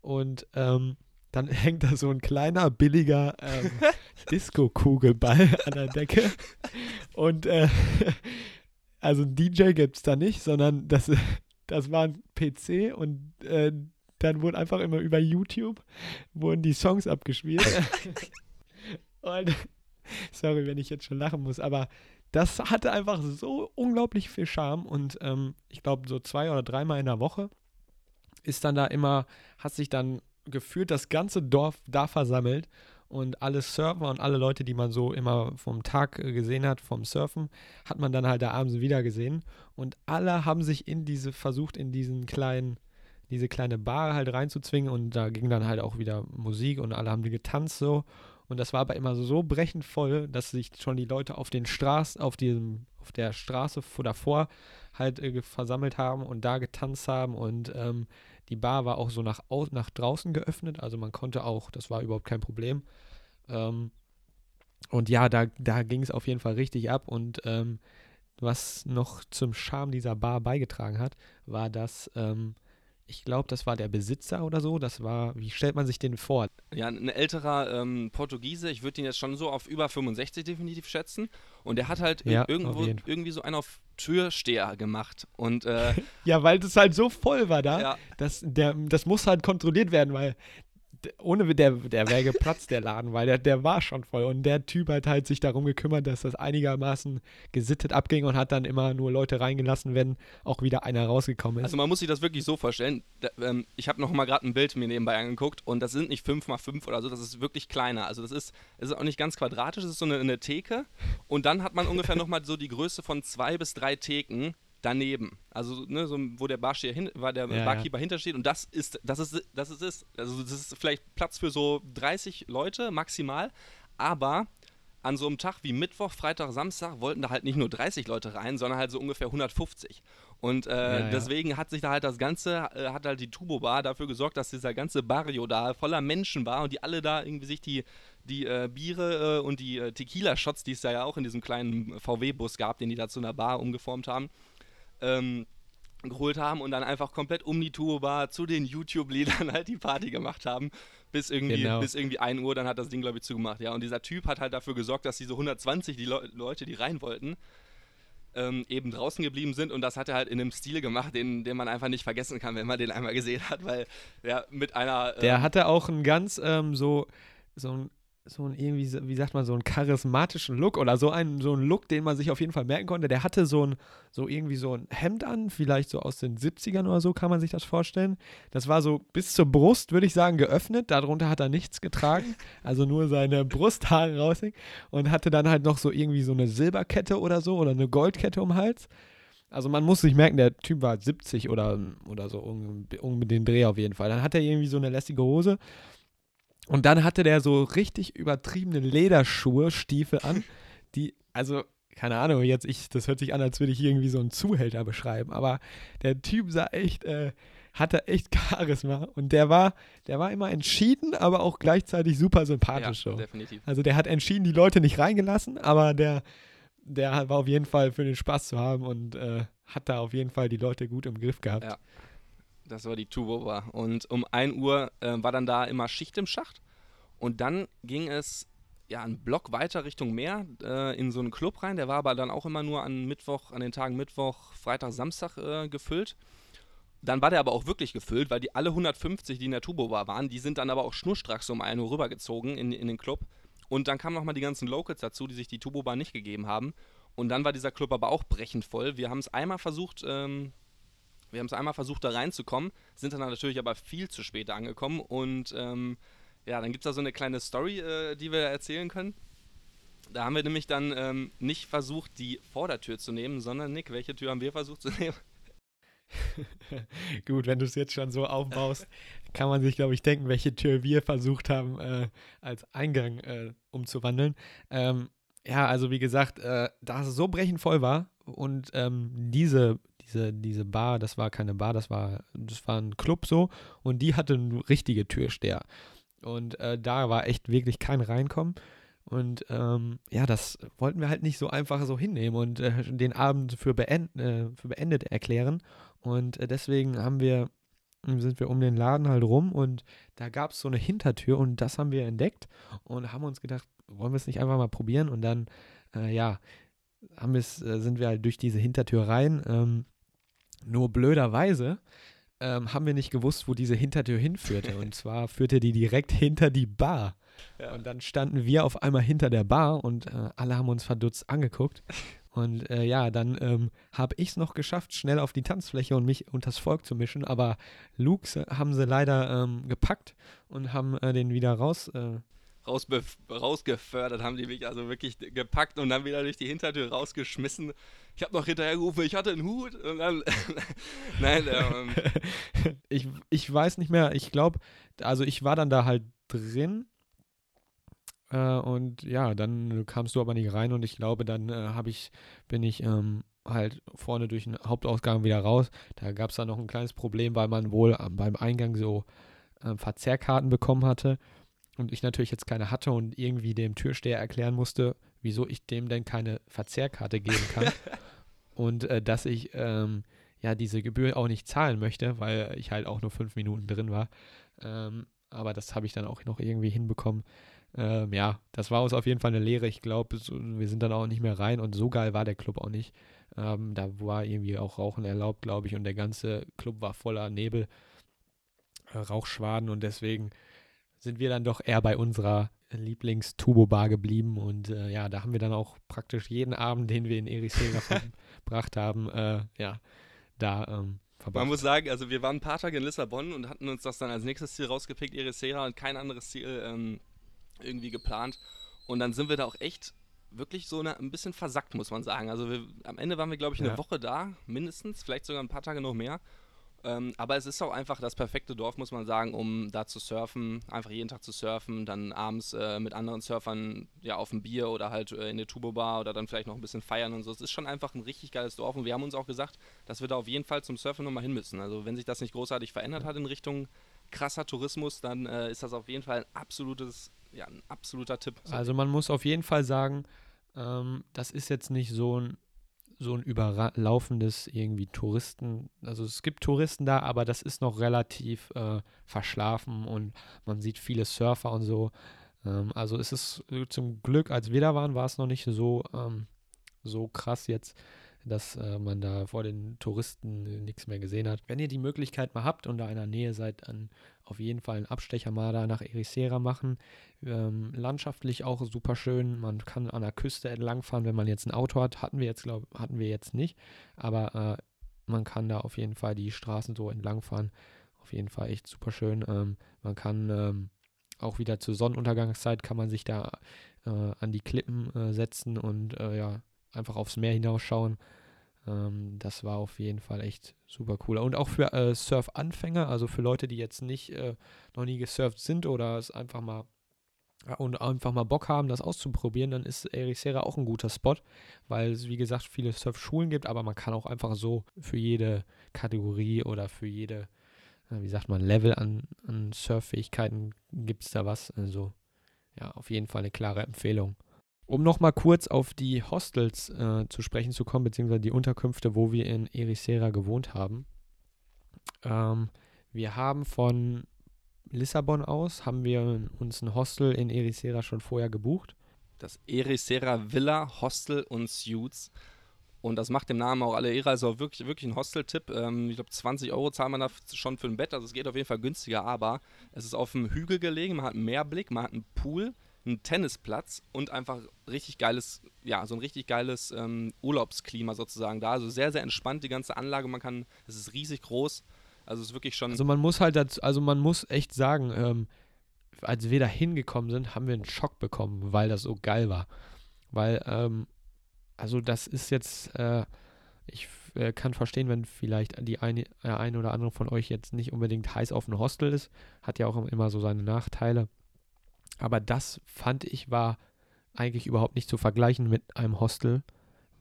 Und ähm, dann hängt da so ein kleiner, billiger ähm, Disco-Kugelball an der Decke. Und äh, also ein DJ gibt es da nicht, sondern das, das war ein PC und äh, dann wurden einfach immer über YouTube wurden die Songs abgespielt. und, sorry, wenn ich jetzt schon lachen muss, aber das hatte einfach so unglaublich viel Charme und ähm, ich glaube, so zwei oder dreimal in der Woche ist dann da immer, hat sich dann gefühlt das ganze Dorf da versammelt und alle Surfer und alle Leute, die man so immer vom Tag äh, gesehen hat, vom Surfen, hat man dann halt da abends wieder gesehen. Und alle haben sich in diese, versucht in diesen kleinen, diese kleine Bar halt reinzuzwingen und da ging dann halt auch wieder Musik und alle haben die getanzt so. Und das war aber immer so brechend voll, dass sich schon die Leute auf den Straßen, auf diesem, auf der Straße vor davor halt äh, versammelt haben und da getanzt haben und ähm, die Bar war auch so nach, nach draußen geöffnet, also man konnte auch, das war überhaupt kein Problem. Ähm, und ja, da, da ging es auf jeden Fall richtig ab und ähm, was noch zum Charme dieser Bar beigetragen hat, war, dass ähm, ich glaube, das war der Besitzer oder so. Das war, wie stellt man sich den vor? Ja, ein älterer ähm, Portugiese. Ich würde ihn jetzt schon so auf über 65 definitiv schätzen. Und der hat halt Ja, irgendwo irgendwie so einen auf Türsteher gemacht. Und äh, Ja, weil das halt so voll war da. ja, Das, der, das muss halt kontrolliert werden, weil ohne der, der wäre geplatzt, der Laden, weil der, der war schon voll. Und der Typ hat halt sich darum gekümmert, dass das einigermaßen gesittet abging und hat dann immer nur Leute reingelassen, wenn auch wieder einer rausgekommen ist. also man muss sich das wirklich so vorstellen. Da, ähm, ich habe noch mal gerade ein Bild mir nebenbei angeguckt und das sind nicht 5 mal 5 oder so, das ist wirklich kleiner. Also das ist, es ist auch nicht ganz quadratisch, es ist so eine, eine Theke und dann hat man ungefähr noch mal so die Größe von zwei bis drei Theken daneben. Also ne, so, wo der Barsteher hin, war der Ja, ja. Barkeeper hintersteht und das ist, das ist, das ist es. Also das ist vielleicht Platz für so 30 Leute maximal, aber an so einem Tag wie Mittwoch, Freitag, Samstag wollten da halt nicht nur 30 Leute rein, sondern halt so ungefähr 150. Und äh, Ja, ja. deswegen hat sich da halt das Ganze, äh, hat halt die Tubo Bar dafür gesorgt, dass dieser ganze Barrio da voller Menschen war und die alle da irgendwie sich die, die äh, Biere äh, und die äh, Tequila-Shots, die es da ja auch in diesem kleinen VW-Bus gab, den die da zu einer Bar umgeformt haben, ähm, geholt haben und dann einfach komplett um die Tubo Bar zu den YouTube-Liedern halt die Party gemacht haben. Bis irgendwie, Genau. bis irgendwie 1 Uhr, dann hat das Ding, glaube ich, zugemacht. Ja, und dieser Typ hat halt dafür gesorgt, dass diese 120 die Leu- Leute, die rein wollten, ähm, eben draußen geblieben sind. Und das hat er halt in einem Stil gemacht, den, den man einfach nicht vergessen kann, wenn man den einmal gesehen hat, weil ja mit einer. Der ähm, hatte auch einen ganz ähm, so, so ein, so ein irgendwie, wie sagt man, so einen charismatischen Look oder so einen, so einen Look, den man sich auf jeden Fall merken konnte. Der hatte so ein, so irgendwie so ein Hemd an, vielleicht so aus den 70ern oder so, kann man sich das vorstellen. Das war so bis zur Brust, würde ich sagen, geöffnet. Darunter hat er nichts getragen, also nur seine Brusthaare raushängen und hatte dann halt noch so irgendwie so eine Silberkette oder so oder eine Goldkette um den Hals. Also man muss sich merken, der Typ war 70 oder, oder so, um, um den Dreh auf jeden Fall. Dann hat er irgendwie so eine lässige Hose. Und dann hatte der so richtig übertriebene Lederschuhe, Stiefel an, die, also, keine Ahnung, jetzt ich, das hört sich an, als würde ich irgendwie so einen Zuhälter beschreiben, aber der Typ sah echt, äh, hatte echt Charisma und der war, der war immer entschieden, aber auch gleichzeitig super ja, sympathisch so. definitiv. Also der hat entschieden, die Leute nicht reingelassen, aber der, der war auf jeden Fall für den Spaß zu haben und äh, hat da auf jeden Fall die Leute gut im Griff gehabt. Ja. Das war die Tubo Bar. Und um 1 Uhr äh, war dann da immer Schicht im Schacht. Und dann ging es ja, einen Block weiter Richtung Meer äh, in so einen Club rein. Der war aber dann auch immer nur an Mittwoch, an den Tagen Mittwoch, Freitag, Samstag äh, gefüllt. Dann war der aber auch wirklich gefüllt, weil die alle 150, die in der Turbo Bar waren, die sind dann aber auch schnurstracks um 1 Uhr rübergezogen in, in den Club. Und dann kamen nochmal die ganzen Locals dazu, die sich die Turbo Bar nicht gegeben haben. Und dann war dieser Club aber auch brechend voll. Wir haben es einmal versucht, ähm, wir haben es einmal versucht, da reinzukommen, sind dann natürlich aber viel zu spät angekommen. Und ähm, ja, dann gibt es da so eine kleine Story, äh, die wir erzählen können. Da haben wir nämlich dann ähm, nicht versucht, die Vordertür zu nehmen, sondern Nick, welche Tür haben wir versucht zu nehmen? Gut, wenn du es jetzt schon so aufbaust, kann man sich, glaube ich, denken, welche Tür wir versucht haben, äh, als Eingang äh, umzuwandeln. Ähm, ja, also wie gesagt, äh, da es so brechend voll war und ähm, diese, diese, diese Bar, das war keine Bar, das war, das war ein Club so und die hatte eine richtige Türsteher. Und äh, da war echt wirklich kein Reinkommen. Und ähm, ja, das wollten wir halt nicht so einfach so hinnehmen und äh, den Abend für, beend, äh, für beendet erklären. Und äh, deswegen haben wir, sind wir um den Laden halt rum und da gab es so eine Hintertür und das haben wir entdeckt und haben uns gedacht, wollen wir es nicht einfach mal probieren? Und dann, äh, ja, haben äh, sind wir halt durch diese Hintertür rein. Ähm, nur blöderweise ähm, haben wir nicht gewusst, wo diese Hintertür hinführte. Und zwar führte die direkt hinter die Bar. Ja. Und dann standen wir auf einmal hinter der Bar und äh, alle haben uns verdutzt angeguckt. Und äh, ja, dann ähm, habe ich es noch geschafft, schnell auf die Tanzfläche und mich unter das Volk zu mischen. Aber Luke haben sie leider ähm, gepackt und haben äh, den wieder raus, rausgefördert, haben die mich also wirklich gepackt und dann wieder durch die Hintertür rausgeschmissen. Ich habe noch hinterher gerufen, ich hatte einen Hut und dann. Nein, ähm. ich, ich weiß nicht mehr, ich glaube, also ich war dann da halt drin. Äh, und ja, dann kamst du aber nicht rein und ich glaube, dann äh, habe ich, bin ich ähm, halt vorne durch den Hauptausgang wieder raus. Da gab es dann noch ein kleines Problem, weil man wohl beim Eingang so äh, Verzehrkarten bekommen hatte und ich natürlich jetzt keine hatte und irgendwie dem Türsteher erklären musste, wieso ich dem denn keine Verzehrkarte geben kann und äh, dass ich ähm, ja diese Gebühr auch nicht zahlen möchte, weil ich halt auch nur fünf Minuten drin war. Ähm, aber das habe ich dann auch noch irgendwie hinbekommen. Ähm, ja, das war uns auf jeden Fall eine Lehre. Ich glaube, wir sind dann auch nicht mehr rein und so geil war der Club auch nicht. Ähm, da war irgendwie auch Rauchen erlaubt, glaube ich, und der ganze Club war voller Nebel, äh, Rauchschwaden und deswegen sind wir dann doch eher bei unserer Lieblings-Tubo-Bar geblieben. Und äh, ja, da haben wir dann auch praktisch jeden Abend, den wir in Ericeira verbracht haben, äh, ja, da ähm, verbracht. Man muss sagen, also wir waren ein paar Tage in Lissabon und hatten uns das dann als nächstes Ziel rausgepickt, Ericeira, und kein anderes Ziel ähm, irgendwie geplant. Und dann sind wir da auch echt wirklich so eine, ein bisschen versackt, muss man sagen. Also wir, am Ende waren wir, glaube ich, eine ja. Woche da, mindestens, vielleicht sogar ein paar Tage noch mehr. Ähm, aber es ist auch einfach das perfekte Dorf, muss man sagen, um da zu surfen, einfach jeden Tag zu surfen, dann abends äh, mit anderen Surfern ja auf ein Bier oder halt äh, in der Tubo-Bar oder dann vielleicht noch ein bisschen feiern und so. Es ist schon einfach ein richtig geiles Dorf und wir haben uns auch gesagt, dass wir da auf jeden Fall zum Surfen nochmal hin müssen. Also wenn sich das nicht großartig verändert hat in Richtung krasser Tourismus, dann äh, ist das auf jeden Fall ein absolutes, ja, ein absoluter Tipp. Also man muss auf jeden Fall sagen, ähm, das ist jetzt nicht so ein so ein überlaufendes irgendwie Touristen, also es gibt Touristen da, aber das ist noch relativ äh, verschlafen und man sieht viele Surfer und so. Ähm, also es ist zum Glück, als wir da waren, war es noch nicht so, ähm, so krass jetzt, dass äh, man da vor den Touristen nichts mehr gesehen hat. Wenn ihr die Möglichkeit mal habt und da in der Nähe seid, dann auf jeden Fall einen Abstecher mal da nach Ericeira machen. Ähm, landschaftlich auch super schön. Man kann an der Küste entlangfahren, wenn man jetzt ein Auto hat. Hatten wir jetzt, glaube hatten wir jetzt nicht. Aber äh, man kann da auf jeden Fall die Straßen so entlangfahren. Auf jeden Fall echt super schön. Ähm, man kann ähm, auch wieder zur Sonnenuntergangszeit kann man sich da äh, an die Klippen äh, setzen und äh, ja, einfach aufs Meer hinausschauen. Ähm, das war auf jeden Fall echt super cool. Und auch für äh, Surf-Anfänger, also für Leute, die jetzt nicht äh, noch nie gesurft sind oder es einfach mal und einfach mal Bock haben, das auszuprobieren, dann ist Ericeira auch ein guter Spot, weil es, wie gesagt, viele Surfschulen gibt, aber man kann auch einfach so für jede Kategorie oder für jede, äh, wie sagt man, Level an, an Surffähigkeiten gibt es da was. Also ja, auf jeden Fall eine klare Empfehlung. Um nochmal kurz auf die Hostels äh, zu sprechen zu kommen, beziehungsweise die Unterkünfte, wo wir in Ericeira gewohnt haben. Ähm, wir haben von Lissabon aus haben wir uns ein Hostel in Ericeira schon vorher gebucht. Das Ericeira Villa, Hostel und Suites. Und das macht dem Namen auch alle Ehre. Also wirklich, wirklich ein Hostel-Tipp. Ähm, ich glaube, 20 Euro zahlt man da schon für ein Bett. Also es geht auf jeden Fall günstiger. Aber es ist auf einem Hügel gelegen. Man hat einen Meerblick, man hat einen Pool, einen Tennisplatz und einfach richtig geiles, ja, so ein richtig geiles ähm, Urlaubsklima sozusagen da. Also sehr, sehr entspannt die ganze Anlage. Man kann, es ist riesig groß. Also es ist wirklich schon. Also man muss halt, dazu, also man muss echt sagen, ähm, als wir da hingekommen sind, haben wir einen Schock bekommen, weil das so geil war. Weil, ähm, also das ist jetzt, äh, ich äh, kann verstehen, wenn vielleicht die eine, äh, eine oder andere von euch jetzt nicht unbedingt heiß auf ein Hostel ist, hat ja auch immer so seine Nachteile. Aber das fand ich war eigentlich überhaupt nicht zu vergleichen mit einem Hostel,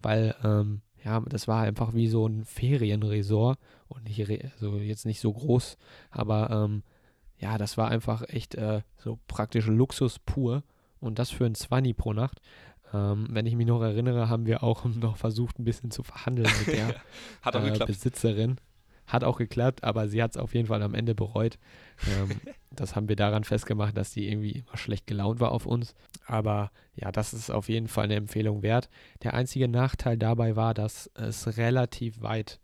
weil ähm, ja, das war einfach wie so ein Ferienresort und nicht, also jetzt nicht so groß, aber ähm, ja, das war einfach echt äh, so praktisch Luxus pur und das für ein Zwanni pro Nacht. Ähm, wenn ich mich noch erinnere, haben wir auch noch versucht, ein bisschen zu verhandeln mit der äh, Besitzerin. Hat auch geklappt, aber sie hat es auf jeden Fall am Ende bereut. Ähm, das haben wir daran festgemacht, dass sie irgendwie immer schlecht gelaunt war auf uns. Aber ja, das ist auf jeden Fall eine Empfehlung wert. Der einzige Nachteil dabei war, dass es relativ weit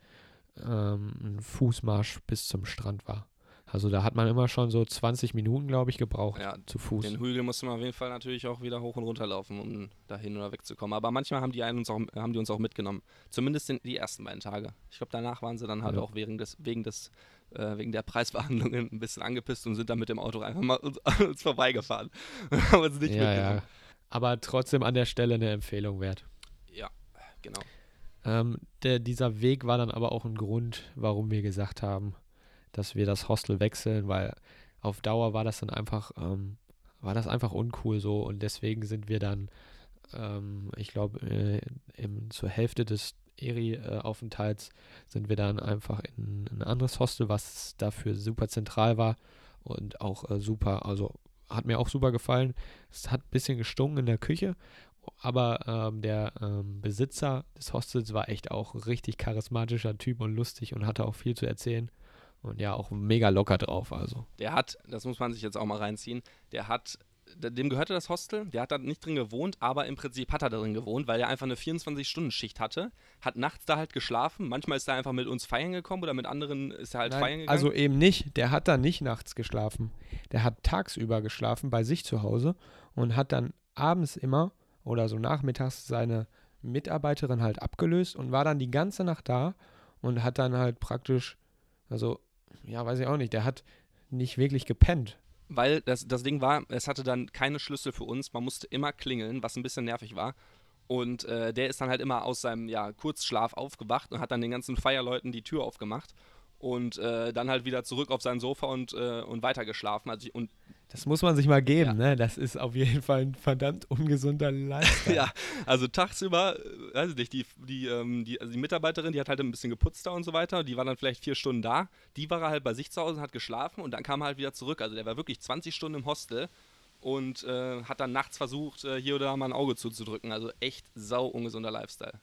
ähm, ein Fußmarsch bis zum Strand war. Also da hat man immer schon so 20 Minuten, glaube ich, gebraucht ja, zu Fuß. Den Hügel musste man auf jeden Fall natürlich auch wieder hoch und runter laufen, um dahin oder wegzukommen. Aber manchmal haben die, uns auch, haben die uns auch mitgenommen. Zumindest in die ersten beiden Tage. Ich glaube, danach waren sie dann halt ja. auch wegen des, wegen des äh, wegen der Preisverhandlungen ein bisschen angepisst und sind dann mit dem Auto einfach mal uns, uns vorbeigefahren. haben uns nicht ja, ja. Aber trotzdem an der Stelle eine Empfehlung wert. Ja, genau. Ähm, der, dieser Weg war dann aber auch ein Grund, warum wir gesagt haben, dass wir das Hostel wechseln, weil auf Dauer war das dann einfach, ähm, war das einfach uncool so und deswegen sind wir dann, ähm, ich glaube, äh, zur Hälfte des Eri-Aufenthalts sind wir dann einfach in, in, ein anderes Hostel, was dafür super zentral war und auch äh, super, also hat mir auch super gefallen. Es hat ein bisschen gestunken in der Küche, aber ähm, der ähm, Besitzer des Hostels war echt auch richtig charismatischer Typ und lustig und hatte auch viel zu erzählen. Und ja, auch mega locker drauf, also. Der hat, das muss man sich jetzt auch mal reinziehen, der hat, dem gehörte das Hostel, der hat da nicht drin gewohnt, aber im Prinzip hat er da drin gewohnt, weil er einfach eine 24-Stunden-Schicht hatte, hat nachts da halt geschlafen, manchmal ist er einfach mit uns feiern gekommen oder mit anderen ist er halt Nein, feiern gegangen. Also eben nicht, der hat da nicht nachts geschlafen. Der hat tagsüber geschlafen bei sich zu Hause und hat dann abends immer oder so nachmittags seine Mitarbeiterin halt abgelöst und war dann die ganze Nacht da und hat dann halt praktisch, also ja, weiß ich auch nicht, der hat nicht wirklich gepennt. Weil das, das Ding war, es hatte dann keine Schlüssel für uns, man musste immer klingeln, was ein bisschen nervig war. Und äh, der ist dann halt immer aus seinem ja, Kurzschlaf aufgewacht und hat dann den ganzen Feierleuten die Tür aufgemacht und äh, dann halt wieder zurück auf sein Sofa und, äh, und weitergeschlafen. Also, und das muss man sich mal geben, ja. ne? Das ist auf jeden Fall ein verdammt ungesunder Lifestyle. ja, also tagsüber, äh, weiß ich nicht, die, die, ähm, die, also die Mitarbeiterin, die hat halt ein bisschen geputzt da und so weiter, die war dann vielleicht vier Stunden da. Die war halt bei sich zu Hause und hat geschlafen und dann kam er halt wieder zurück. Also der war wirklich 20 Stunden im Hostel und äh, hat dann nachts versucht, äh, hier oder da mal ein Auge zuzudrücken. Also echt sau ungesunder Lifestyle.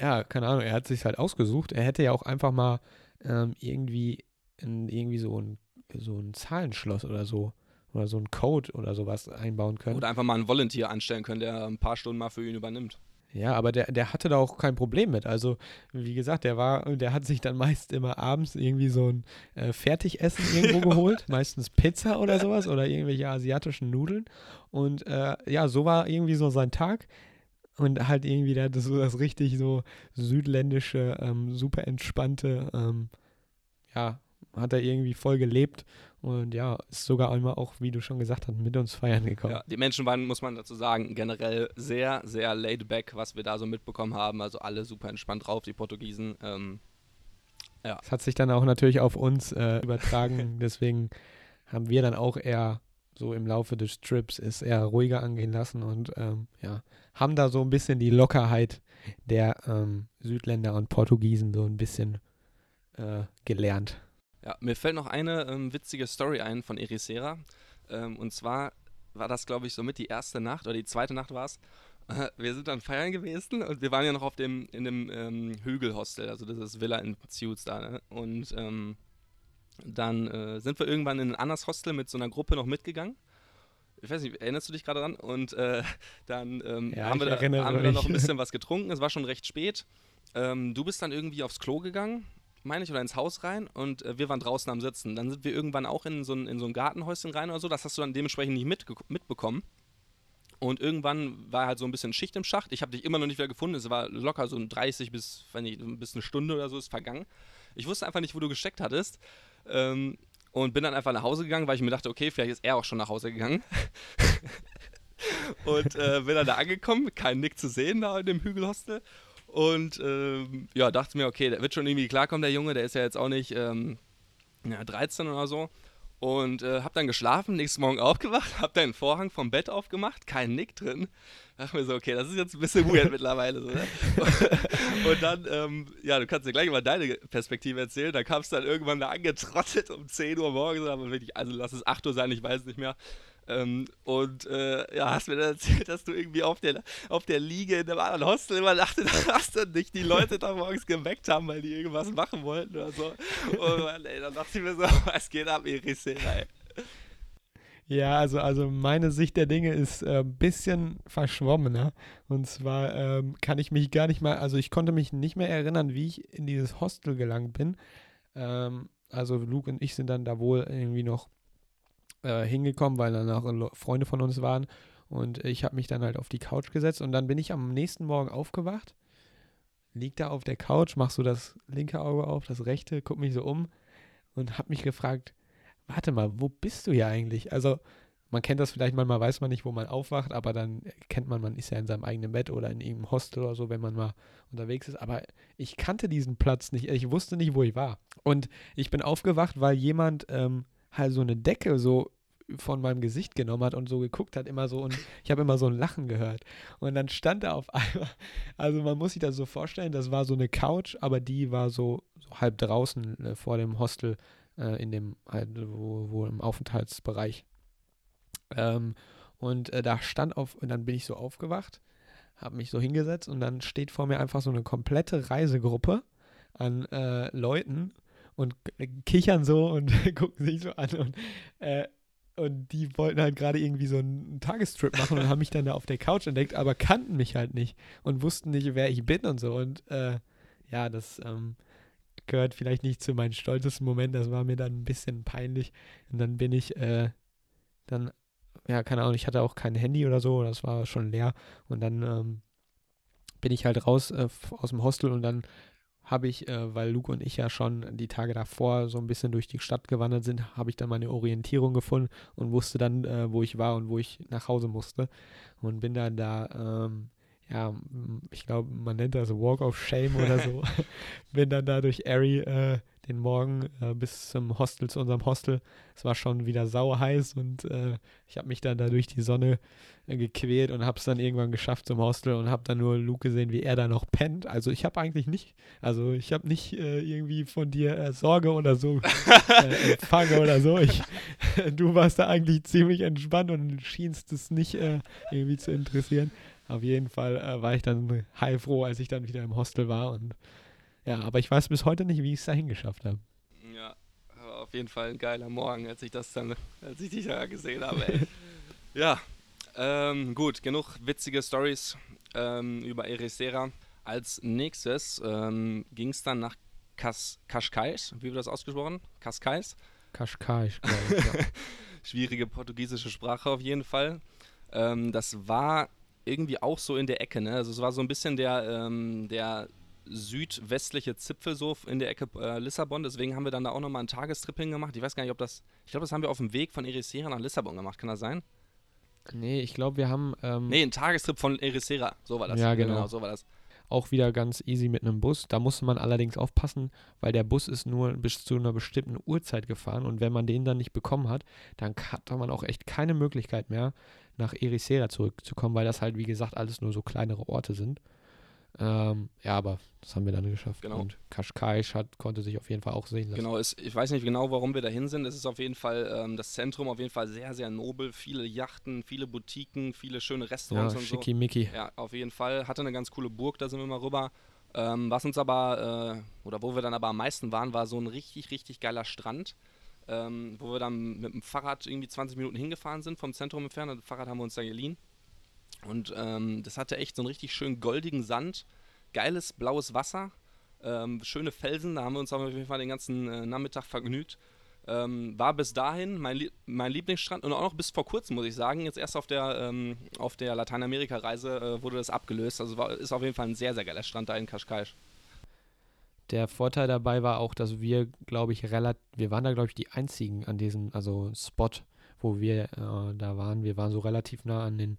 Ja, keine Ahnung, er hat sich halt ausgesucht. Er hätte ja auch einfach mal ähm, irgendwie, in, irgendwie so ein, so ein Zahlenschloss oder so oder so einen Code oder sowas einbauen können. Oder einfach mal einen Volunteer anstellen können, der ein paar Stunden mal für ihn übernimmt. Ja, aber der, der hatte da auch kein Problem mit. Also, wie gesagt, der war, der hat sich dann meist immer abends irgendwie so ein äh, Fertigessen irgendwo geholt, meistens Pizza oder sowas oder irgendwelche asiatischen Nudeln. Und äh, ja, so war irgendwie so sein Tag. Und halt irgendwie der, das, das richtig so südländische, ähm, super entspannte, ähm, ja, hat er irgendwie voll gelebt und ja, ist sogar einmal auch, wie du schon gesagt hast, mit uns feiern gekommen. Ja, die Menschen waren, muss man dazu sagen, generell sehr, sehr laid back, was wir da so mitbekommen haben. Also alle super entspannt drauf, die Portugiesen. Ähm, ja. Das hat sich dann auch natürlich auf uns äh, übertragen. Deswegen haben wir dann auch eher so im Laufe des Trips es eher ruhiger angehen lassen und ähm, ja, haben da so ein bisschen die Lockerheit der ähm, Südländer und Portugiesen so ein bisschen äh, gelernt. Ja, mir fällt noch eine ähm, witzige Story ein von Ericeira. Ähm, und zwar war das, glaube ich, somit die erste Nacht oder die zweite Nacht war es. Wir sind dann feiern gewesen und wir waren ja noch auf dem, in dem ähm, Hügelhostel, also das ist Villa in Ciuts da. Ne? Und ähm, Dann äh, sind wir irgendwann in ein anderes Hostel mit so einer Gruppe noch mitgegangen. Ich weiß nicht, erinnerst du dich gerade dran? Und äh, dann ähm, Ja, haben, wir ich da, haben wir da noch ein bisschen was getrunken. Es war schon recht spät. Ähm, du bist dann irgendwie aufs Klo gegangen, meine ich, oder ins Haus rein und äh, wir waren draußen am Sitzen. Dann sind wir irgendwann auch in so ein, in so ein Gartenhäuschen rein oder so. Das hast du dann dementsprechend nicht mitge- mitbekommen. Und irgendwann war halt so ein bisschen Schicht im Schacht. Ich habe dich immer noch nicht wieder gefunden. Es war locker so ein 30 bis, wenn nicht, bis eine Stunde oder so ist vergangen. Ich wusste einfach nicht, wo du gesteckt hattest. Ähm, und bin dann einfach nach Hause gegangen, weil ich mir dachte, okay, vielleicht ist er auch schon nach Hause gegangen. und äh, bin dann da angekommen, kein Nick zu sehen da in dem Hügelhostel. Und ähm, ja, dachte mir, okay, der wird schon irgendwie klarkommen, der Junge, der ist ja jetzt auch nicht ähm, ja, 13 oder so. Und äh, hab dann geschlafen, nächsten Morgen aufgewacht, hab dann den Vorhang vom Bett aufgemacht, kein Nick drin. Dachte mir so, okay, das ist jetzt ein bisschen weird mittlerweile. So, ne? Und dann, ähm, ja, du kannst dir gleich mal deine Perspektive erzählen. Da kamst du dann irgendwann da angetrottet um 10 Uhr morgens, aber wirklich, also lass es 8 Uhr sein, ich weiß nicht mehr. Ähm, und äh, ja, hast mir dann erzählt, dass du irgendwie auf der, auf der Liege in einem anderen Hostel übernachtet hast und dich die Leute da morgens geweckt haben, weil die irgendwas machen wollten oder so. Und Mann, ey, dann dachte ich mir so, was geht ab, Irisera, ey. Ja, also, also meine Sicht der Dinge ist ein äh, bisschen verschwommener. Und zwar ähm, kann ich mich gar nicht mal, also ich konnte mich nicht mehr erinnern, wie ich in dieses Hostel gelangt bin. Ähm, also Luke und ich sind dann da wohl irgendwie noch äh, hingekommen, weil dann auch Freunde von uns waren. Und ich habe mich dann halt auf die Couch gesetzt und dann bin ich am nächsten Morgen aufgewacht, lieg da auf der Couch, mach so das linke Auge auf, das rechte, guck mich so um und habe mich gefragt, warte mal, wo bist du ja eigentlich? Also, man kennt das vielleicht manchmal, weiß man nicht, wo man aufwacht, aber dann kennt man, man ist ja in seinem eigenen Bett oder in irgendeinem Hostel oder so, wenn man mal unterwegs ist. Aber ich kannte diesen Platz nicht, ich wusste nicht, wo ich war. Und ich bin aufgewacht, weil jemand ähm, halt so eine Decke so von meinem Gesicht genommen hat und so geguckt hat, immer so und ich habe immer so ein Lachen gehört. Und dann stand da auf einmal, also man muss sich das so vorstellen, das war so eine Couch, aber die war so, so halb draußen äh, vor dem Hostel äh, in dem, halt, wo, wo im Aufenthaltsbereich. Ähm, und äh, da stand auf, und dann bin ich so aufgewacht, habe mich so hingesetzt und dann steht vor mir einfach so eine komplette Reisegruppe an äh, Leuten und k- kichern so und gucken sich so an und, äh, und die wollten halt gerade irgendwie so einen Tagestrip machen und haben mich dann da auf der Couch entdeckt, aber kannten mich halt nicht und wussten nicht, wer ich bin und so. Und äh, ja, das ähm, gehört vielleicht nicht zu meinen stolzesten Momenten, das war mir dann ein bisschen peinlich. Und dann bin ich äh, dann ja, keine Ahnung, ich hatte auch kein Handy oder so, das war schon leer. Und dann ähm, bin ich halt raus äh, aus dem Hostel und dann habe ich, äh, weil Luke und ich ja schon die Tage davor so ein bisschen durch die Stadt gewandert sind, habe ich dann meine Orientierung gefunden und wusste dann, äh, wo ich war und wo ich nach Hause musste. Und bin dann da, ähm, ja, ich glaube, man nennt das Walk of Shame oder so. bin dann da durch Erie äh, den Morgen äh, bis zum Hostel, zu unserem Hostel. Es war schon wieder sauer heiß und äh, ich habe mich dann da durch die Sonne äh, gequält und habe es dann irgendwann geschafft zum Hostel und habe dann nur Luke gesehen, wie er da noch pennt. Also ich habe eigentlich nicht, also ich habe nicht äh, irgendwie von dir äh, Sorge oder so empfangen oder so. Ich, du warst da eigentlich ziemlich entspannt und schienst es nicht irgendwie zu interessieren. Auf jeden Fall äh, war ich dann heilfroh, als ich dann wieder im Hostel war und ja, aber ich weiß bis heute nicht, wie ich es dahin geschafft habe. Ja, auf jeden Fall ein geiler Morgen, als ich das dann, als ich dich da gesehen habe, ja, ähm, gut, genug witzige Stories ähm, über Erisera. Als nächstes ähm, ging es dann nach Kas Cascais, wie wird das ausgesprochen? Cascais? Kaschkaisch, glaube ich. Ja. Schwierige portugiesische Sprache auf jeden Fall. Ähm, das war irgendwie auch so in der Ecke, ne? Also es war so ein bisschen der, ähm, der südwestliche Zipfel so in der Ecke äh, Lissabon. Deswegen haben wir dann da auch nochmal einen Tagestrip hingemacht. Ich weiß gar nicht, ob das. Ich glaube, das haben wir auf dem Weg von Ericeira nach Lissabon gemacht. Kann das sein? nee, ich glaube, wir haben ähm, Nee, ein Tagestrip von Ericeira. So war das. Ja, genau. so war das. Auch wieder ganz easy mit einem Bus. Da musste man allerdings aufpassen, weil der Bus ist nur bis zu einer bestimmten Uhrzeit gefahren und wenn man den dann nicht bekommen hat, dann hatte man auch echt keine Möglichkeit mehr, nach Ericeira zurückzukommen, weil das halt, wie gesagt, alles nur so kleinere Orte sind. Ähm, ja, aber das haben wir dann geschafft. Genau. Und Kaschkaisch hat, konnte sich auf jeden Fall auch sehen lassen. Genau, es, ich weiß nicht genau, warum wir dahin sind. Es ist auf jeden Fall ähm, das Zentrum auf jeden Fall sehr, sehr nobel. Viele Yachten, viele Boutiquen, viele schöne Ja, Restaurants und so. schickimicki. Ja, auf jeden Fall. Hatte eine ganz coole Burg, da sind wir mal rüber. Ähm, was uns aber, äh, oder wo wir dann aber am meisten waren, war so ein richtig, richtig geiler Strand, ähm, wo wir dann mit dem Fahrrad irgendwie 20 Minuten hingefahren sind vom Zentrum entfernt. Das Fahrrad haben wir uns da geliehen. Und ähm, das hatte echt so einen richtig schön goldigen Sand, geiles blaues Wasser, ähm, schöne Felsen. Da haben wir uns auf jeden Fall den ganzen äh, Nachmittag vergnügt. Ähm, war bis dahin mein, mein Lieblingsstrand und auch noch bis vor kurzem, muss ich sagen. Jetzt erst auf der, ähm, auf der Lateinamerika-Reise äh, wurde das abgelöst. Also war, ist auf jeden Fall ein sehr, sehr geiler Strand da in Kaschkaisch. Der Vorteil dabei war auch, dass wir, glaube ich, relativ, wir waren da, glaube ich, die einzigen an diesem, also Spot, wo wir äh, da waren. Wir waren so relativ nah an den,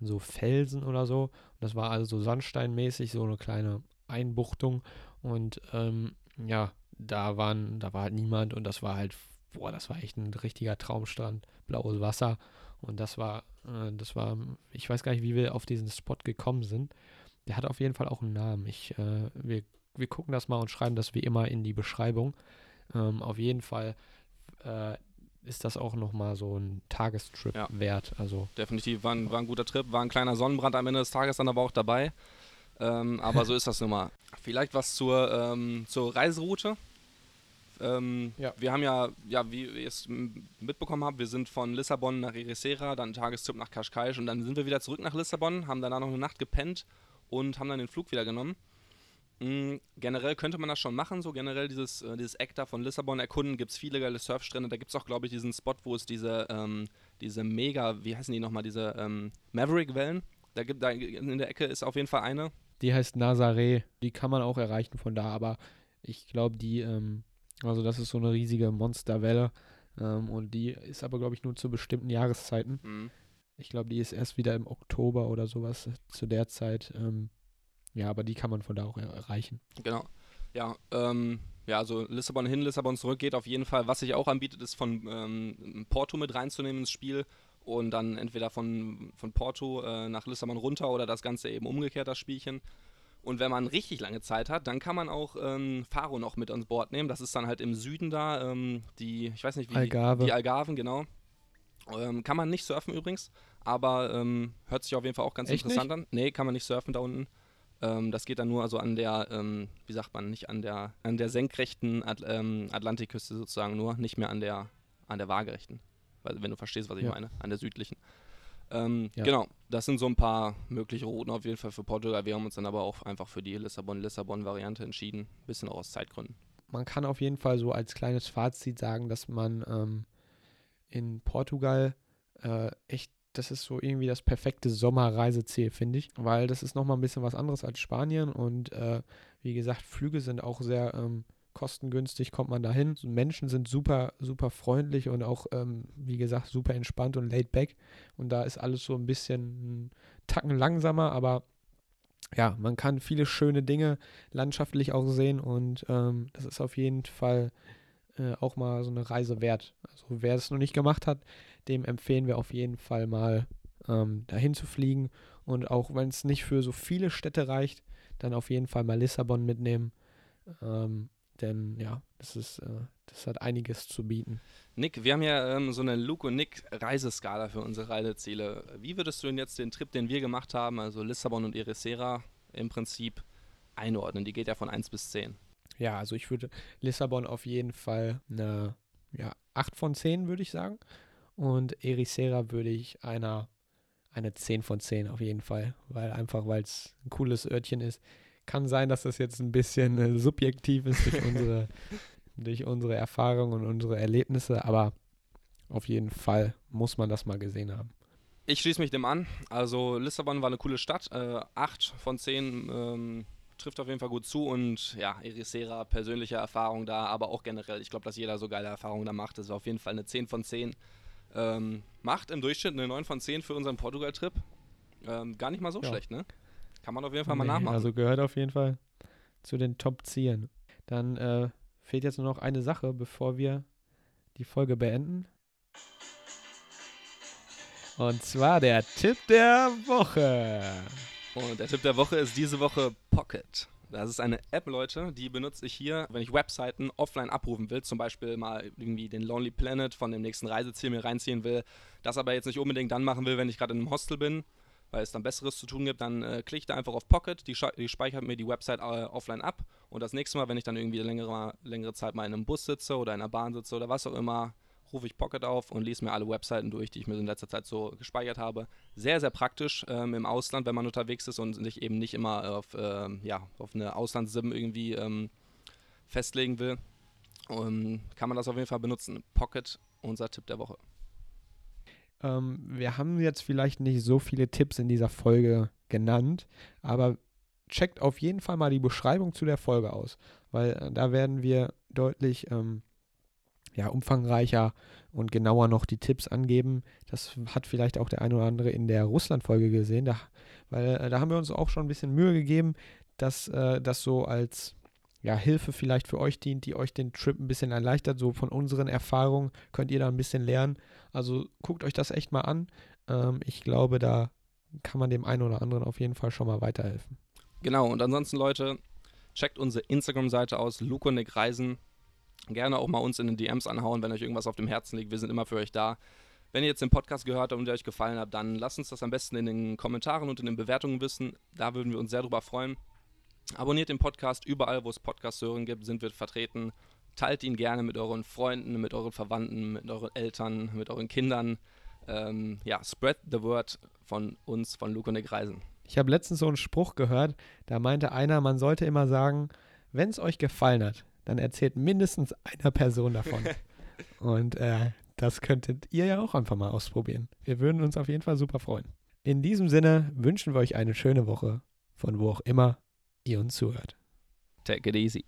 an so Felsen oder so. Und das war also so sandsteinmäßig, so eine kleine Einbuchtung. Und ähm, ja, da waren, da war halt niemand und das war halt, boah, das war echt ein richtiger Traumstrand, blaues Wasser und das war, äh, das war, ich weiß gar nicht, wie wir auf diesen Spot gekommen sind. Der hat auf jeden Fall auch einen Namen. Ich, äh, wir, wir gucken das mal und schreiben das wie immer in die Beschreibung. Ähm, auf jeden Fall äh, ist das auch nochmal so ein Tagestrip Ja. wert. Also Definitiv war ein, war ein guter Trip, war ein kleiner Sonnenbrand am Ende des Tages dann aber auch dabei. Ähm, aber so ist das nun mal. Vielleicht was zur, ähm, zur Reiseroute. Ähm, Ja. Wir haben ja, ja, wie ihr es mitbekommen habt, wir sind von Lissabon nach Ericeira, dann einen Tagestrip nach Cascais und dann sind wir wieder zurück nach Lissabon, haben danach noch eine Nacht gepennt und haben dann den Flug wieder genommen. Mm, generell könnte man das schon machen, so generell dieses, äh, dieses Eck da von Lissabon erkunden, gibt es viele geile Surfstrände, da gibt es auch, glaube ich, diesen Spot, wo es diese, ähm, diese mega, wie heißen die nochmal, diese ähm, Maverick-Wellen, da gibt da in der Ecke ist auf jeden Fall eine. Die heißt Nazaré. Die kann man auch erreichen von da, aber ich glaube, die, ähm, also das ist so eine riesige Monsterwelle. Ähm, und die ist aber, glaube ich, nur zu bestimmten Jahreszeiten. Mhm. Ich glaube, die ist erst wieder im Oktober oder sowas äh, zu der Zeit. Ja, aber die kann man von da auch er erreichen. Genau. Ja, ähm, ja, also Lissabon hin, Lissabon zurück geht auf jeden Fall. Was sich auch anbietet, ist von ähm, Porto mit reinzunehmen ins Spiel und dann entweder von, von Porto äh, nach Lissabon runter oder das Ganze eben umgekehrt, das Spielchen. Und wenn man richtig lange Zeit hat, dann kann man auch ähm, Faro noch mit ans Bord nehmen. Das ist dann halt im Süden da, ähm, die, ich weiß nicht wie. Algarve. Die Algarven, genau. Ähm, kann man nicht surfen übrigens, aber ähm, hört sich auf jeden Fall auch ganz Echt interessant an. Nee, kann man nicht surfen da unten. Ähm, das geht dann nur also an der, ähm, wie sagt man, nicht an der, an der senkrechten At ähm, Atlantikküste sozusagen nur, nicht mehr an der, an der waagerechten. Weil, wenn du verstehst, was ich Ja. meine, an der südlichen. Ähm, Ja. Genau, das sind so ein paar mögliche Routen auf jeden Fall für Portugal. Wir haben uns dann aber auch einfach für die Lissabon-Lissabon-Variante entschieden. Bisschen auch aus Zeitgründen. Man kann auf jeden Fall so als kleines Fazit sagen, dass man ähm, in Portugal äh, echt, das ist so irgendwie das perfekte Sommerreiseziel, finde ich. Weil das ist nochmal ein bisschen was anderes als Spanien und äh, wie gesagt, Flüge sind auch sehr ähm, kostengünstig, kommt man dahin. Menschen sind super, super freundlich und auch, ähm, wie gesagt, super entspannt und laid back. Und da ist alles so ein bisschen einen Tacken langsamer, aber ja, man kann viele schöne Dinge landschaftlich auch sehen und ähm, das ist auf jeden Fall äh, auch mal so eine Reise wert. Also wer es noch nicht gemacht hat, dem empfehlen wir auf jeden Fall mal ähm, dahin zu fliegen und auch wenn es nicht für so viele Städte reicht, dann auf jeden Fall mal Lissabon mitnehmen, ähm, denn ja, das ist, äh, das hat einiges zu bieten. Nick, wir haben ja ähm, so eine Luke und Nick Reiseskala für unsere Reiseziele. Wie würdest du denn jetzt den Trip, den wir gemacht haben, also Lissabon und Ericeira, im Prinzip einordnen? Die geht ja von 1 bis 10. Ja, also ich würde Lissabon auf jeden Fall eine ja, 8 von 10, würde ich sagen. Und Ericeira würde ich einer eine 10 von 10 auf jeden Fall, weil einfach, weil es ein cooles Örtchen ist. Kann sein, dass das jetzt ein bisschen äh, subjektiv ist durch unsere, durch unsere Erfahrungen und unsere Erlebnisse, aber auf jeden Fall muss man das mal gesehen haben. Ich schließe mich dem an. Also Lissabon war eine coole Stadt. Äh, 8 von 10 ähm, trifft auf jeden Fall gut zu. Und ja, Ericeira, persönliche Erfahrung da, aber auch generell. Ich glaube, dass jeder so geile Erfahrungen da macht. Das war auf jeden Fall eine 10 von 10. Ähm, macht im Durchschnitt eine 9 von 10 für unseren Portugal-Trip. Ähm, gar nicht mal so Ja. schlecht, ne? Kann man auf jeden Fall mal Nee, nachmachen. Also gehört auf jeden Fall zu den Top-Zielen. Dann äh, fehlt jetzt nur noch eine Sache, bevor wir die Folge beenden. Und zwar der Tipp der Woche. Und der Tipp der Woche ist diese Woche Pocket. Das ist eine App, Leute, die benutze ich hier, wenn ich Webseiten offline abrufen will, zum Beispiel mal irgendwie den Lonely Planet von dem nächsten Reiseziel mir reinziehen will, das aber jetzt nicht unbedingt dann machen will, wenn ich gerade in einem Hostel bin, weil es dann Besseres zu tun gibt, dann äh, klicke ich da einfach auf Pocket, die, die speichert mir die Website äh, offline ab und das nächste Mal, wenn ich dann irgendwie längere, längere Zeit mal in einem Bus sitze oder in einer Bahn sitze oder was auch immer, rufe ich Pocket auf und lese mir alle Webseiten durch, die ich mir in letzter Zeit so gespeichert habe. Sehr, sehr praktisch ähm, im Ausland, wenn man unterwegs ist und sich eben nicht immer auf, ähm, ja, auf eine Auslandssim irgendwie ähm, festlegen will. Um, kann man das auf jeden Fall benutzen. Pocket, unser Tipp der Woche. Ähm, wir haben jetzt vielleicht nicht so viele Tipps in dieser Folge genannt, aber checkt auf jeden Fall mal die Beschreibung zu der Folge aus, weil äh, da werden wir deutlich ähm, ja, umfangreicher und genauer noch die Tipps angeben. Das hat vielleicht auch der eine oder andere in der Russland-Folge gesehen, da, weil äh, da haben wir uns auch schon ein bisschen Mühe gegeben, dass äh, das so als ja, Hilfe vielleicht für euch dient, die euch den Trip ein bisschen erleichtert. So von unseren Erfahrungen könnt ihr da ein bisschen lernen. Also guckt euch das echt mal an. Ähm, ich glaube, da kann man dem einen oder anderen auf jeden Fall schon mal weiterhelfen. Genau, und ansonsten, Leute, checkt unsere Instagram-Seite aus, Luko Nick Reisen gerne auch mal uns in den DMs anhauen, wenn euch irgendwas auf dem Herzen liegt. Wir sind immer für euch da. Wenn ihr jetzt den Podcast gehört habt und der euch gefallen hat, dann lasst uns das am besten in den Kommentaren und in den Bewertungen wissen. Da würden wir uns sehr drüber freuen. Abonniert den Podcast überall, wo es Podcast-Hören gibt, sind wir vertreten. Teilt ihn gerne mit euren Freunden, mit euren Verwandten, mit euren Eltern, mit euren Kindern. Ähm, ja, spread the word von uns, von Luke und Nick Reisen. Ich habe letztens so einen Spruch gehört, da meinte einer, man sollte immer sagen, wenn es euch gefallen hat, dann erzählt mindestens einer Person davon. Und äh, das könntet ihr ja auch einfach mal ausprobieren. Wir würden uns auf jeden Fall super freuen. In diesem Sinne wünschen wir euch eine schöne Woche, von wo auch immer ihr uns zuhört. Take it easy.